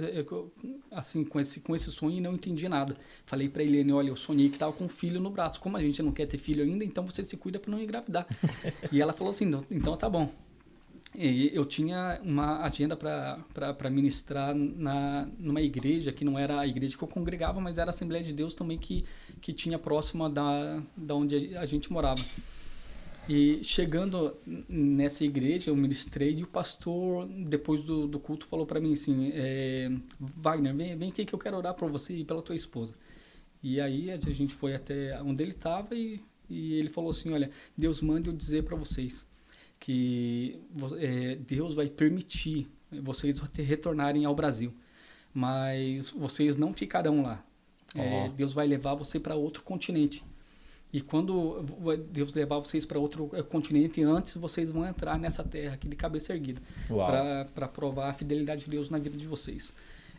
Speaker 3: assim com esse com esse sonho e não entendi nada. Falei para Helene, olha, eu sonhei que estava com um filho no braço. Como a gente não quer ter filho ainda, então você se cuida para não engravidar. [LAUGHS] e ela falou assim, então tá bom. E eu tinha uma agenda para ministrar na, numa igreja que não era a igreja que eu congregava, mas era a Assembleia de Deus também que, que tinha próxima da, da onde a gente morava. E chegando nessa igreja, eu ministrei e o pastor, depois do, do culto, falou para mim assim: é, Wagner, vem, vem aqui que eu quero orar por você e pela tua esposa. E aí a gente foi até onde ele estava e, e ele falou assim: Olha, Deus manda eu dizer para vocês que é, Deus vai permitir vocês retornarem ao Brasil, mas vocês não ficarão lá. Oh. É, Deus vai levar você para outro continente. E quando Deus levar vocês para outro eh, continente, antes vocês vão entrar nessa terra aqui de cabeça erguida. Para provar a fidelidade de Deus na vida de vocês.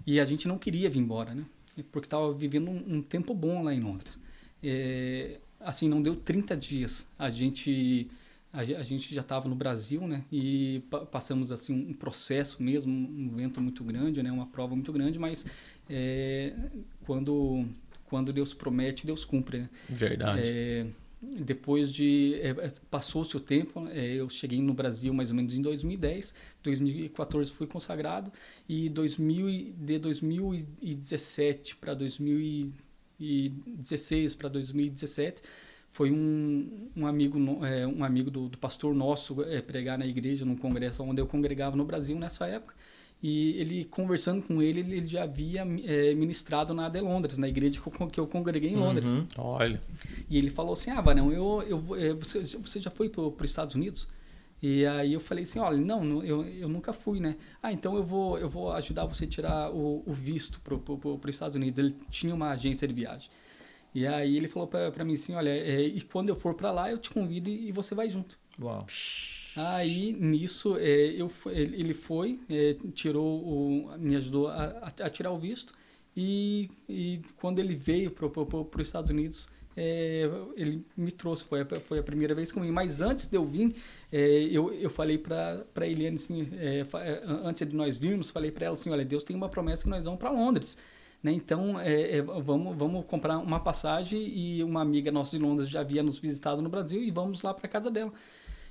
Speaker 3: E a gente não queria vir embora, né? Porque estava vivendo um, um, tempo bom lá em Londres. É, assim, não deu 30 dias. A gente, a, a gente já estava no Brasil, né? E pa passamos assim um processo mesmo, um vento muito grande, né? Uma prova muito grande, mas é, quando quando Deus promete, Deus cumpre. Né?
Speaker 1: Verdade.
Speaker 3: É, depois de é, é passou-se o tempo, é, eu cheguei no Brasil mais ou menos em 2010, 2014 fui consagrado e 2000, de 2017 para 2016 para 2017 foi um, um amigo é, um amigo do, do pastor nosso é, pregar na igreja num congresso onde eu congregava no Brasil nessa época e ele, conversando com ele, ele já havia é, ministrado na de Londres, na igreja que eu, congreguei em Londres. Uhum.
Speaker 1: Olha.
Speaker 3: E ele falou assim: Ah, Varão, eu, eu, é, você, você já foi para os Estados Unidos? E aí eu falei assim, olha, não, eu, eu nunca fui, né? Ah, então eu vou, eu vou ajudar você a tirar o, o visto para os Estados Unidos. Ele tinha uma agência de viagem. E aí ele falou para mim assim, olha, é, e quando eu for para lá, eu te convido e, e você vai junto.
Speaker 1: Uau.
Speaker 3: Aí, nisso, é, eu, ele foi, é, tirou o, me ajudou a, a, tirar o visto. E, e quando ele veio para os Estados Unidos, é, ele me trouxe, foi a, foi a primeira vez comigo. Mas antes de eu vir, é, eu, eu falei para a Eliane, assim, é, é, antes de nós virmos, falei para ela assim, olha, Deus tem uma promessa que nós vamos para Londres. Né? Então, é, é, vamos, vamos comprar uma passagem e uma amiga nossa de Londres já havia nos visitado no Brasil e vamos lá para casa dela.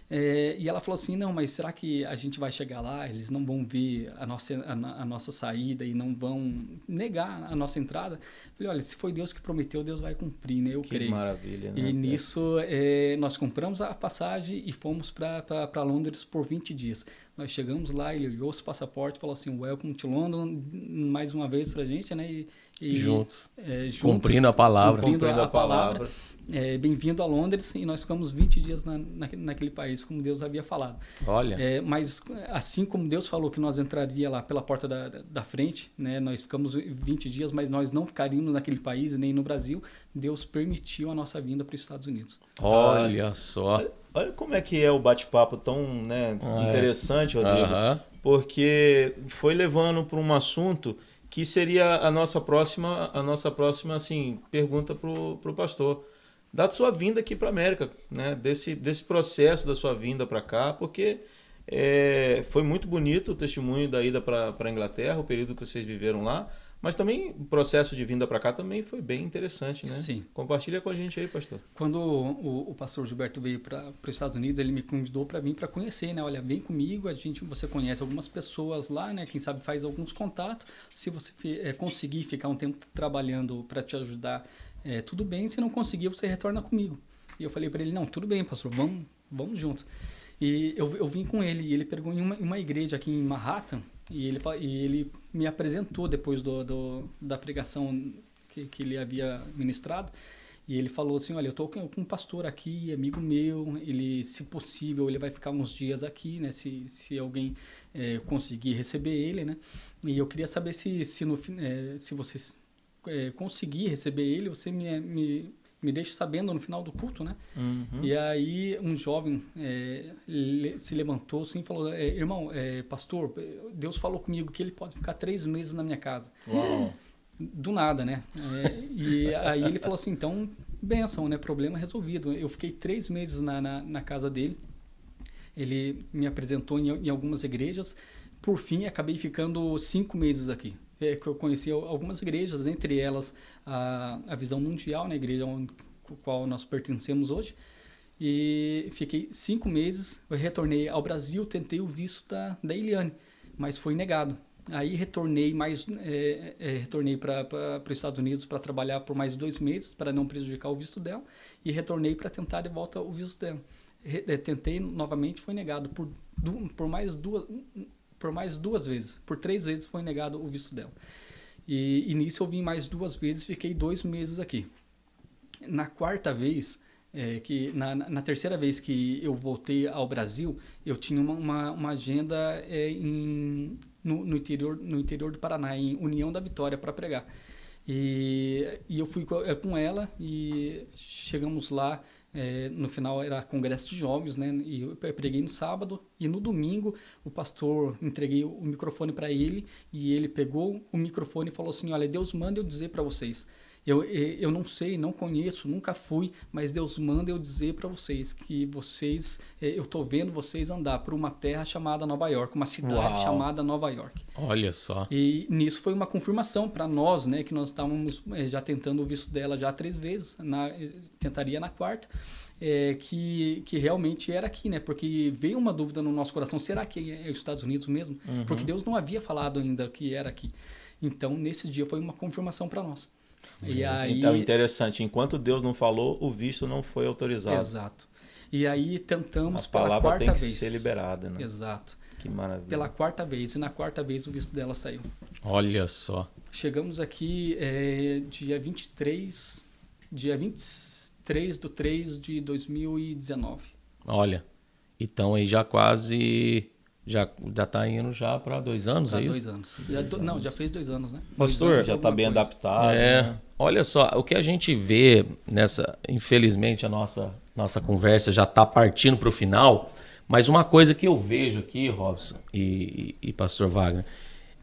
Speaker 3: É, e ela falou assim, não, mas será que a gente vai chegar lá? Eles não vão ver a nossa, a, a nossa saída e não vão negar a nossa entrada? Eu falei, olha, se foi Deus que prometeu, Deus vai cumprir, né? Eu
Speaker 2: que
Speaker 3: creio.
Speaker 2: maravilha, né?
Speaker 3: E nisso, é, nós compramos a passagem e fomos para Londres por 20 dias. Nós chegamos lá, ele olhou o passaporte, falou assim, Welcome to London, mais uma vez pra gente, né? E,
Speaker 1: e juntos, é, juntos, cumprindo a palavra.
Speaker 3: Cumprindo, cumprindo a, a, palavra. palavra é, bem-vindo a Londres, e nós ficamos 20 dias na, na, naquele país, como Deus havia falado.
Speaker 1: Olha.
Speaker 3: É, mas assim como Deus falou que nós entraria lá pela porta da, da frente, né, nós ficamos 20 dias, mas nós não ficaríamos naquele país nem no Brasil, Deus permitiu a nossa vinda para os Estados Unidos.
Speaker 1: Olha só.
Speaker 2: Olha como é que é o bate-papo tão né, ah, é. interessante, Rodrigo. Porque foi levando para um assunto que seria a nossa próxima, a nossa próxima assim, pergunta para o pastor da sua vinda aqui para a América, né? desse, desse processo da sua vinda para cá, porque é, foi muito bonito o testemunho da ida para a Inglaterra, o período que vocês viveram lá, mas também o processo de vinda para cá também foi bem interessante, né?
Speaker 3: Sim.
Speaker 2: Compartilha com a gente aí, pastor.
Speaker 3: Quando o, o pastor Gilberto veio para os Estados Unidos, ele me convidou para vir para conhecer, né? Olha, vem comigo, a gente, você conhece algumas pessoas lá, né? Quem sabe faz alguns contatos. Se você é, conseguir ficar um tempo trabalhando para te ajudar é, tudo bem, se não conseguir, você retorna comigo. E eu falei para ele, não, tudo bem, pastor, vamos, vamos juntos. E eu, eu vim com ele, e ele pegou em uma, uma igreja aqui em Manhattan, e ele, e ele me apresentou depois do, do da pregação que, que ele havia ministrado, e ele falou assim, olha, eu estou com um pastor aqui, amigo meu, ele, se possível, ele vai ficar uns dias aqui, né, se, se alguém é, conseguir receber ele, né, e eu queria saber se, se, no, é, se vocês é, conseguir receber ele, você me, me, me deixa sabendo no final do culto, né? Uhum. E aí um jovem é, se levantou assim e falou, é, irmão, é, pastor, Deus falou comigo que ele pode ficar três meses na minha casa.
Speaker 2: Uau.
Speaker 3: Do nada, né? É, e aí ele falou assim, então, benção, né? Problema resolvido. Eu fiquei três meses na, na, na casa dele. Ele me apresentou em, em algumas igrejas. Por fim, acabei ficando cinco meses aqui é, que eu conheci algumas igrejas, entre elas a, a Visão Mundial, na né, igreja onde, qual nós pertencemos hoje. E fiquei cinco meses, eu retornei ao Brasil, tentei o visto da, da Eliane, mas foi negado. Aí retornei mais, é, é, retornei para os Estados Unidos para trabalhar por mais dois meses para não prejudicar o visto dela e retornei para tentar de volta o visto dela. Re, é, tentei novamente, foi negado por, por mais duas, por mais duas vezes. Por três vezes foi negado o visto dela. E, e nisso eu vim mais duas vezes, fiquei dois meses aqui. Na quarta vez, é, que na, na, terceira vez que eu voltei ao Brasil, eu tinha uma, uma, uma agenda é, em, no, no, interior, no interior do Paraná, em União da Vitória, para pregar. E, e eu fui é, com ela e chegamos lá é, no final era congresso de jovens, né? E eu preguei no sábado e no domingo o pastor entreguei o microfone para ele e ele pegou o microfone e falou assim: "Olha, Deus manda eu dizer para vocês eu, eu não sei, não conheço, nunca fui, mas Deus manda eu dizer para vocês que vocês, é, eu estou vendo vocês andar por uma terra chamada Nova York, uma cidade Uau. chamada Nova York.
Speaker 1: Olha só.
Speaker 3: E nisso foi uma confirmação para nós, né, que nós estávamos é, já tentando o visto dela já três vezes, na, tentaria na quarta. É, que, que realmente era aqui, né? Porque veio uma dúvida no nosso coração: será que é os Estados Unidos mesmo? Uhum. Porque Deus não havia falado ainda que era aqui. Então, nesse dia foi uma confirmação para nós.
Speaker 2: E aí... Então, interessante. Enquanto Deus não falou, o visto não foi autorizado.
Speaker 3: Exato. E aí tentamos A pela quarta
Speaker 2: tem que
Speaker 3: vez.
Speaker 2: ser liberada, né?
Speaker 3: Exato.
Speaker 2: Que maravilha.
Speaker 3: Pela quarta vez. E na quarta vez o visto dela saiu.
Speaker 1: Olha só.
Speaker 3: Chegamos aqui é, dia 23, dia 23 do 3 de 2019.
Speaker 1: Olha. Então aí já quase já já está indo já para dois anos,
Speaker 3: pra
Speaker 1: é
Speaker 3: dois
Speaker 1: isso?
Speaker 3: Anos. Já, dois Não, já fez dois anos, né?
Speaker 1: Pastor,
Speaker 3: anos,
Speaker 2: já está bem coisa. adaptado.
Speaker 1: É.
Speaker 2: Né?
Speaker 1: Olha só, o que a gente vê nessa, infelizmente a nossa nossa conversa já está partindo para o final, mas uma coisa que eu vejo aqui, Robson e, e, e Pastor Wagner,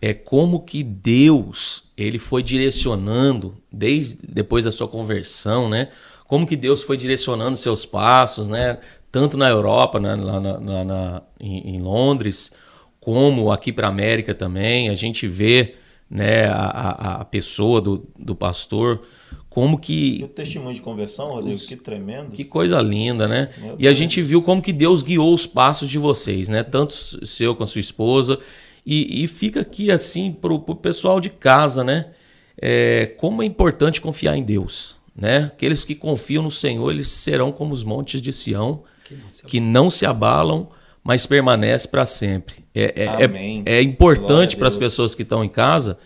Speaker 1: é como que Deus ele foi direcionando desde depois da sua conversão, né? Como que Deus foi direcionando seus passos, né? tanto na Europa, né, lá na, na, na em, em, Londres, como aqui para a América também. A gente vê né, a, a pessoa do, do pastor como que...
Speaker 2: E o testemunho de conversão, Rodrigo, os, que tremendo.
Speaker 1: Que coisa linda, né? E a gente viu como que Deus guiou os passos de vocês, né? Tanto seu com a sua esposa. E, e fica aqui assim para o pessoal de casa, né? É, como é importante confiar em Deus, né? Aqueles que confiam no Senhor, eles serão como os montes de Sião, que não se abalam, mas permanece para sempre. É, é, é, é importante para as pessoas que estão em casa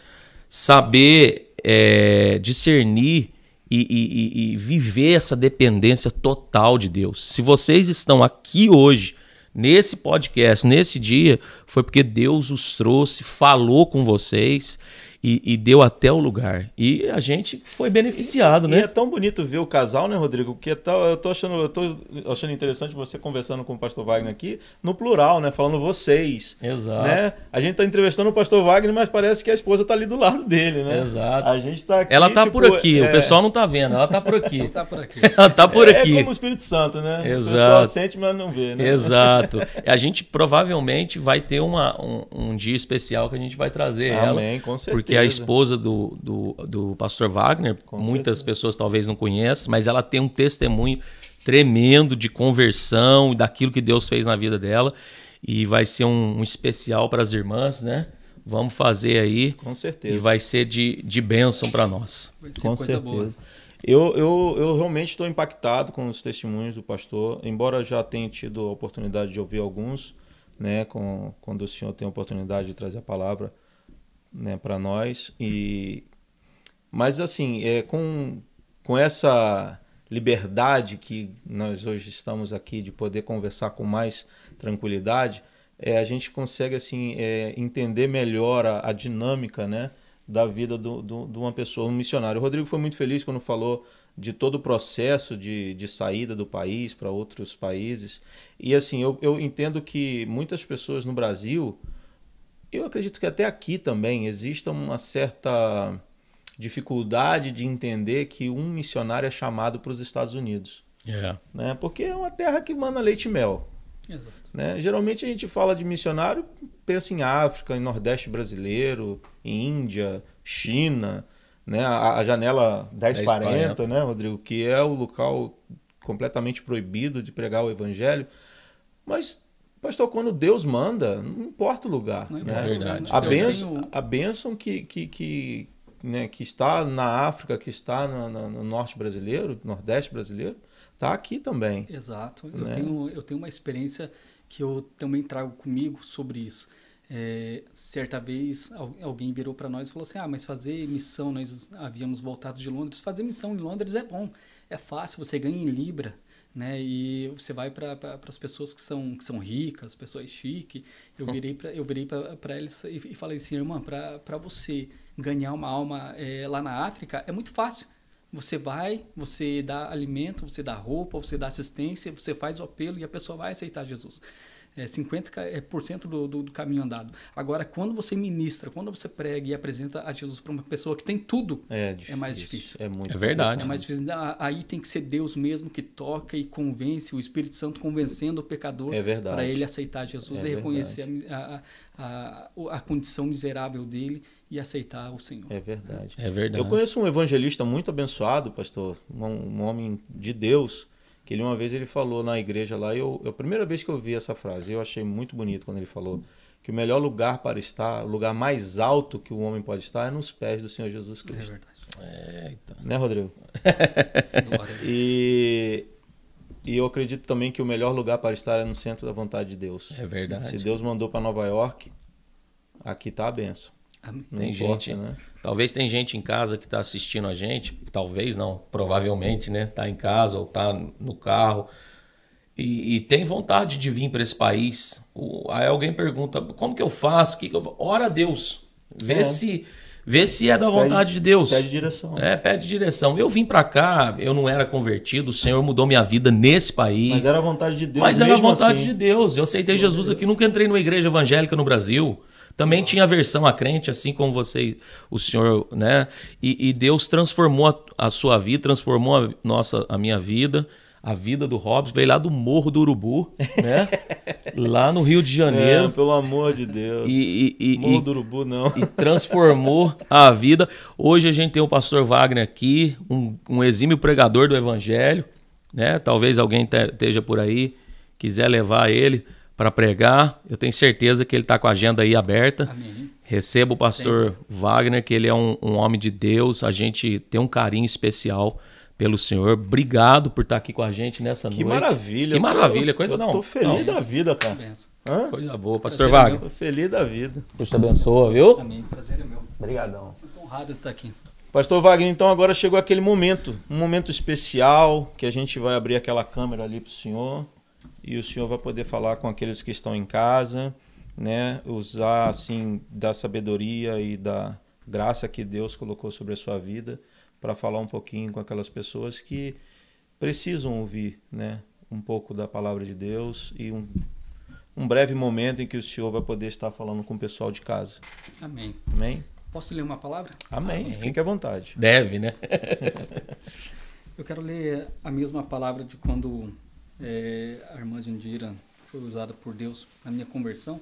Speaker 1: saber é, discernir e, e- e- e viver essa dependência total de Deus. Se vocês estão aqui hoje, nesse podcast, nesse dia, foi porque Deus os trouxe, falou com vocês e, e deu até o lugar. E a gente foi beneficiado,
Speaker 2: E
Speaker 1: né?
Speaker 2: é tão bonito ver o casal, né, Rodrigo? Porque é tal- eu tô achando, eu tô achando interessante você conversando com o pastor Wagner aqui, no plural, né? Falando vocês.
Speaker 1: Exato.
Speaker 2: Né? A gente tá entrevistando o pastor Wagner, mas parece que a esposa tá ali do lado dele, né?
Speaker 1: Exato.
Speaker 2: A gente tá aqui.
Speaker 1: Ela tá
Speaker 2: tipo,
Speaker 1: por aqui,
Speaker 2: é-
Speaker 1: o pessoal não tá vendo, ela tá por aqui.
Speaker 3: Tá por aqui.
Speaker 1: ela tá por aqui. [LAUGHS]
Speaker 2: É como o Espírito Santo, né? O pessoal
Speaker 1: Exato.
Speaker 2: sente, mas não vê, né?
Speaker 1: Exato. [LAUGHS] A gente provavelmente vai ter uma, um, um dia especial que a gente vai trazer ela.
Speaker 2: Amém, com certeza.
Speaker 1: Porque a esposa do, do, do pastor Wagner,
Speaker 2: Com
Speaker 1: muitas
Speaker 2: certeza.
Speaker 1: pessoas talvez não conheçam, mas ela tem um testemunho tremendo de conversão, daquilo que Deus fez na vida dela. E vai ser um, um especial para as irmãs, né? Vamos fazer aí.
Speaker 2: Com certeza.
Speaker 1: E vai ser de, de bênção para nós.
Speaker 3: Vai ser
Speaker 2: Com
Speaker 3: coisa
Speaker 2: certeza.
Speaker 3: boa.
Speaker 2: Eu, eu, eu realmente estou impactado com os testemunhos do pastor, embora já tenha tido a oportunidade de ouvir alguns, né, com, quando o senhor tem a oportunidade de trazer a palavra né, para nós. E, mas, assim, é, com, com essa liberdade que nós hoje estamos aqui de poder conversar com mais tranquilidade, é, a gente consegue assim é, entender melhor a, a dinâmica né, da vida do- do- de uma pessoa, um missionário. O Rodrigo foi muito feliz quando falou de todo o processo de, de saída do país para outros países. E assim, eu, eu entendo que muitas pessoas no Brasil, eu acredito que até aqui também, exista uma certa dificuldade de entender que um missionário é chamado para os Estados Unidos.
Speaker 1: É.
Speaker 2: Né? Porque é uma terra que manda leite e mel.
Speaker 3: Exato.
Speaker 2: Né? Geralmente a gente fala de missionário, pensa em África, em Nordeste brasileiro, em Índia, China, né? a, a janela 1040,
Speaker 1: 1040,
Speaker 2: né, Rodrigo? Que é o local completamente proibido de pregar o evangelho. Mas, pastor, quando Deus manda, não importa o lugar.
Speaker 3: Não
Speaker 2: né?
Speaker 3: o
Speaker 1: verdade.
Speaker 2: A
Speaker 3: né? Eu
Speaker 2: bênção,
Speaker 3: tenho-
Speaker 2: a bênção que, que, que, né, que está na África, que está na- no norte brasileiro, nordeste brasileiro, está aqui também.
Speaker 3: Exato. Eu,
Speaker 2: né?
Speaker 3: tenho, eu tenho uma experiência que eu também trago comigo sobre isso. É, certa vez al- alguém virou para nós e falou assim: Ah, mas fazer missão, nós havíamos voltado de Londres. Fazer missão em Londres é bom, é fácil, você ganha em Libra. Né? E você vai para as pessoas que são, que são ricas, pessoas chiques. Eu virei para eu virei para eles e, e falei assim, irmã, para você ganhar uma alma eh, lá na África é muito fácil. Você vai, você dá alimento, você dá roupa, você dá assistência, você faz o apelo e a pessoa vai aceitar Jesus. É 50% ca- é por cento do, do, do caminho andado. Agora, quando você ministra, quando você prega e apresenta a Jesus para uma pessoa que tem tudo,
Speaker 2: É, difícil,
Speaker 3: mais difícil.
Speaker 2: É muito
Speaker 1: É verdade.
Speaker 3: é mais difícil. Ah, Aí tem que ser Deus mesmo que toca e convence, o Espírito Santo convencendo o pecador
Speaker 2: É
Speaker 3: para ele aceitar Jesus
Speaker 2: É
Speaker 3: e reconhecer a a, a, a condição miserável dele e aceitar o Senhor.
Speaker 2: É verdade.
Speaker 1: É verdade.
Speaker 2: Eu conheço um evangelista muito abençoado, pastor, um, um homem de Deus, que ele uma vez ele falou na igreja lá, e eu, a primeira vez que eu vi essa frase, eu achei muito bonito quando ele falou que o melhor lugar para estar, o lugar mais alto que o homem pode estar é nos pés do Senhor Jesus
Speaker 3: É
Speaker 2: Cristo.
Speaker 3: verdade.
Speaker 1: Eita.
Speaker 2: Né, Rodrigo? [LAUGHS] E, e eu acredito também que o melhor lugar para estar é no centro da vontade de Deus.
Speaker 1: É verdade.
Speaker 2: Se Deus mandou para Nova York, aqui está a benção.
Speaker 3: Amém.
Speaker 2: Não
Speaker 1: Tem
Speaker 2: importa,
Speaker 1: gente-
Speaker 2: né?
Speaker 1: Talvez tem gente em casa que está assistindo a gente, talvez não, provavelmente, né? Tá em casa ou tá no carro e, e tem vontade de vir para esse país. O- aí alguém pergunta, como que eu faço? Que que eu... fa-?" Ora a Deus, vê
Speaker 2: É.
Speaker 1: se vê se é da vontade de Deus.
Speaker 2: Pede direção.
Speaker 1: É, pede direção. Eu vim para cá, eu não era convertido, o Senhor mudou minha vida nesse país.
Speaker 2: Mas era a vontade de Deus.
Speaker 1: Mas era a
Speaker 2: mesmo
Speaker 1: vontade
Speaker 2: assim.
Speaker 1: de Deus. Eu aceitei Jesus aqui, nunca entrei numa igreja evangélica no Brasil. Também tinha aversão a crente, assim como você, o senhor, né? E, e Deus transformou a, a sua vida, transformou a nossa, a minha vida, a vida do Robson, veio lá do Morro do Urubu, [LAUGHS] né? lá no Rio de
Speaker 2: É,
Speaker 1: Janeiro.
Speaker 2: pelo amor de Deus.
Speaker 1: E, e, e,
Speaker 2: Morro do Urubu, não.
Speaker 1: e transformou a vida. Hoje a gente tem o pastor Wagner aqui, um, um exímio pregador do evangelho, né? Talvez alguém te- esteja por aí, quiser levar ele para pregar. Eu tenho certeza que ele está com a agenda aí aberta.
Speaker 3: Amém.
Speaker 1: Receba o pastor Wagner, que ele é um, um homem de Deus. A gente tem um carinho especial pelo senhor. Obrigado por estar aqui com a gente nessa
Speaker 2: Que
Speaker 1: noite.
Speaker 2: maravilha.
Speaker 1: Que
Speaker 2: eu tô-
Speaker 1: maravilha, coisa
Speaker 2: eu
Speaker 1: não.
Speaker 2: Tô feliz
Speaker 1: não,
Speaker 2: da vida, cara. Hã?
Speaker 1: Coisa boa. Pastor
Speaker 3: Prazer é
Speaker 1: Wagner,
Speaker 2: Tô feliz da vida.
Speaker 1: Deus te abençoe, viu?
Speaker 3: Amém. Prazer é meu.
Speaker 1: Obrigadão.
Speaker 3: Sinto honrado de estar aqui.
Speaker 2: Pastor Wagner, então agora chegou aquele momento, um momento especial, que a gente vai abrir aquela câmera ali pro senhor e o senhor vai poder falar com aqueles que estão em casa, né? Usar assim da sabedoria e da graça que Deus colocou sobre a sua vida para falar um pouquinho com aquelas pessoas que precisam ouvir, né? Um pouco da palavra de Deus e um, um breve momento em que o senhor vai poder estar falando com o pessoal de casa.
Speaker 3: Amém.
Speaker 2: Amém?
Speaker 3: Posso ler uma palavra?
Speaker 2: Amém.
Speaker 1: Amém.
Speaker 2: Fique à vontade.
Speaker 1: Deve, né? [LAUGHS] [LAUGHS]
Speaker 3: Eu quero ler a mesma palavra de quando é, a irmã Jandira foi usada por Deus na minha conversão.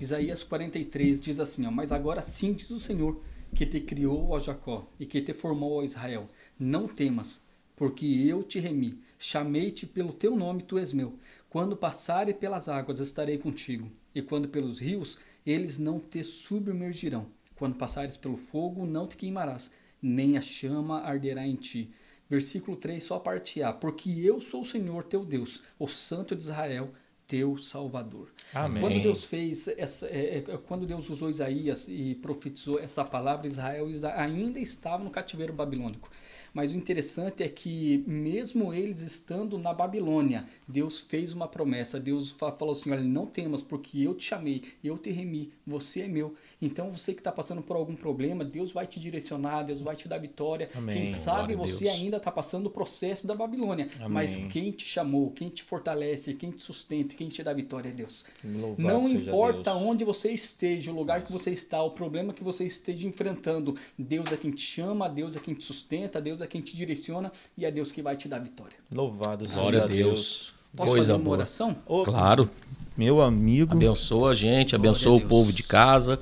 Speaker 3: Isaías 43 diz assim: ó, Mas agora sim diz o Senhor, que te criou, ó Jacó, e que te formou, ó Israel. Não temas, porque eu te remi. Chamei-te pelo teu nome, tu és meu. Quando passare pelas águas, estarei contigo. E quando pelos rios, eles não te submergirão. Quando passares pelo fogo, não te queimarás, nem a chama arderá em ti. Versículo 3, só a parte A. Porque eu sou o Senhor teu Deus, o Santo de Israel, teu Salvador.
Speaker 2: Amém.
Speaker 3: Quando Deus fez essa, é, é, quando Deus usou Isaías e profetizou essa palavra, Israel ainda estava no cativeiro babilônico. Mas o interessante é que mesmo eles estando na Babilônia, Deus fez uma promessa. Deus fa- falou assim: olha, não temas, porque eu te chamei, eu te remi, você é meu. Então você que está passando por algum problema, Deus vai te direcionar, Deus vai te dar vitória.
Speaker 2: Amém.
Speaker 3: Quem sabe
Speaker 1: Glória
Speaker 3: você
Speaker 1: Deus.
Speaker 3: ainda está passando o processo da Babilônia,
Speaker 2: Amém.
Speaker 3: mas quem te chamou, quem te fortalece, quem te sustenta, quem te dá vitória é Deus.
Speaker 2: Louvado
Speaker 3: Não importa
Speaker 2: Deus.
Speaker 3: onde você esteja, o lugar que você está, o problema que você esteja enfrentando, Deus é quem te chama, Deus é quem te sustenta, Deus é quem te direciona e é Deus que vai te dar vitória.
Speaker 2: Louvado seja
Speaker 1: Glória a
Speaker 2: Deus.
Speaker 1: Deus.
Speaker 3: Posso
Speaker 1: Coisa
Speaker 3: fazer uma
Speaker 1: boa.
Speaker 3: oração?
Speaker 2: Ô,
Speaker 1: Claro.
Speaker 2: Meu amigo.
Speaker 1: Abençoa a gente, abençoa
Speaker 3: a
Speaker 1: o povo de casa.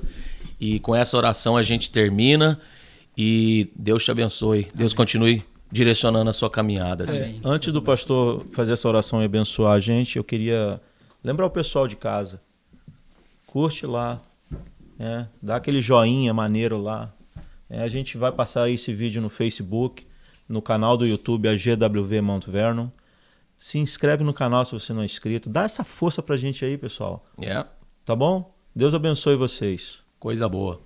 Speaker 1: E com essa oração a gente termina. E Deus te abençoe. Deus continue direcionando a sua caminhada. assim.
Speaker 3: Amém.
Speaker 2: Antes do pastor fazer essa oração e abençoar a gente, eu queria lembrar o pessoal de casa. Curte lá, né? dá aquele joinha maneiro lá. É, a gente vai passar esse vídeo no Facebook, no canal do YouTube, a GWV Mount Vernon. Se inscreve no canal se você não é inscrito. Dá essa força pra gente aí, pessoal.
Speaker 1: É,
Speaker 2: Tá bom? Deus abençoe vocês.
Speaker 1: coisa boa.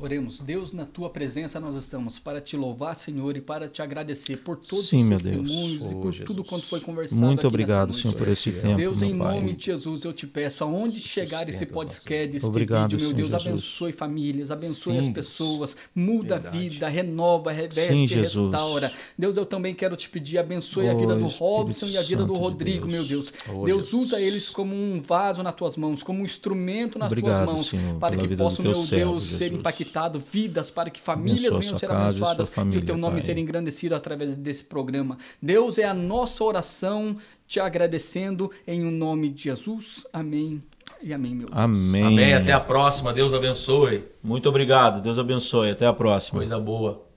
Speaker 3: Oremos. Deus, na tua presença nós estamos para te louvar, Senhor, e para te agradecer por todos
Speaker 2: Sim,
Speaker 3: os testemunhos e
Speaker 1: Oh,
Speaker 3: por
Speaker 1: Jesus.
Speaker 3: tudo quanto foi conversado
Speaker 2: Muito obrigado, Senhor, por esse tempo.
Speaker 3: Deus, em
Speaker 2: Pai.
Speaker 3: nome de Jesus, eu te peço, aonde chegar esse podcast, este
Speaker 2: Obrigado,
Speaker 3: vídeo, meu Deus,
Speaker 2: Jesus.
Speaker 3: abençoe famílias, abençoe
Speaker 1: Sim,
Speaker 3: as pessoas, muda a
Speaker 1: Verdade.
Speaker 3: vida, renova,
Speaker 2: Sim,
Speaker 3: reveste,
Speaker 2: Jesus.
Speaker 3: restaura. Deus, eu também quero te pedir, abençoe a
Speaker 2: Oh,
Speaker 3: vida do
Speaker 2: Espírito
Speaker 3: Robson e a vida do
Speaker 2: de
Speaker 3: Rodrigo,
Speaker 2: Deus.
Speaker 3: meu Deus.
Speaker 1: Oh,
Speaker 3: Deus,
Speaker 1: Jesus.
Speaker 3: usa eles como um vaso nas tuas mãos, como um instrumento nas
Speaker 2: Obrigado,
Speaker 3: tuas mãos,
Speaker 2: Senhor,
Speaker 3: para que possam, meu Deus, ser. Impactado, vidas, para que famílias
Speaker 2: Abençoa
Speaker 3: venham
Speaker 2: sua
Speaker 3: ser
Speaker 2: casa e
Speaker 3: abençoadas e
Speaker 2: família,
Speaker 3: o teu nome
Speaker 2: Pai.
Speaker 3: ser engrandecido através desse programa. Deus é a nossa oração, te agradecendo em o nome de Jesus. Amém e amém, meu Deus.
Speaker 2: Amém.
Speaker 1: Amém. Até a próxima. Deus abençoe.
Speaker 2: Muito obrigado. Deus abençoe. Até a próxima.
Speaker 1: Coisa boa.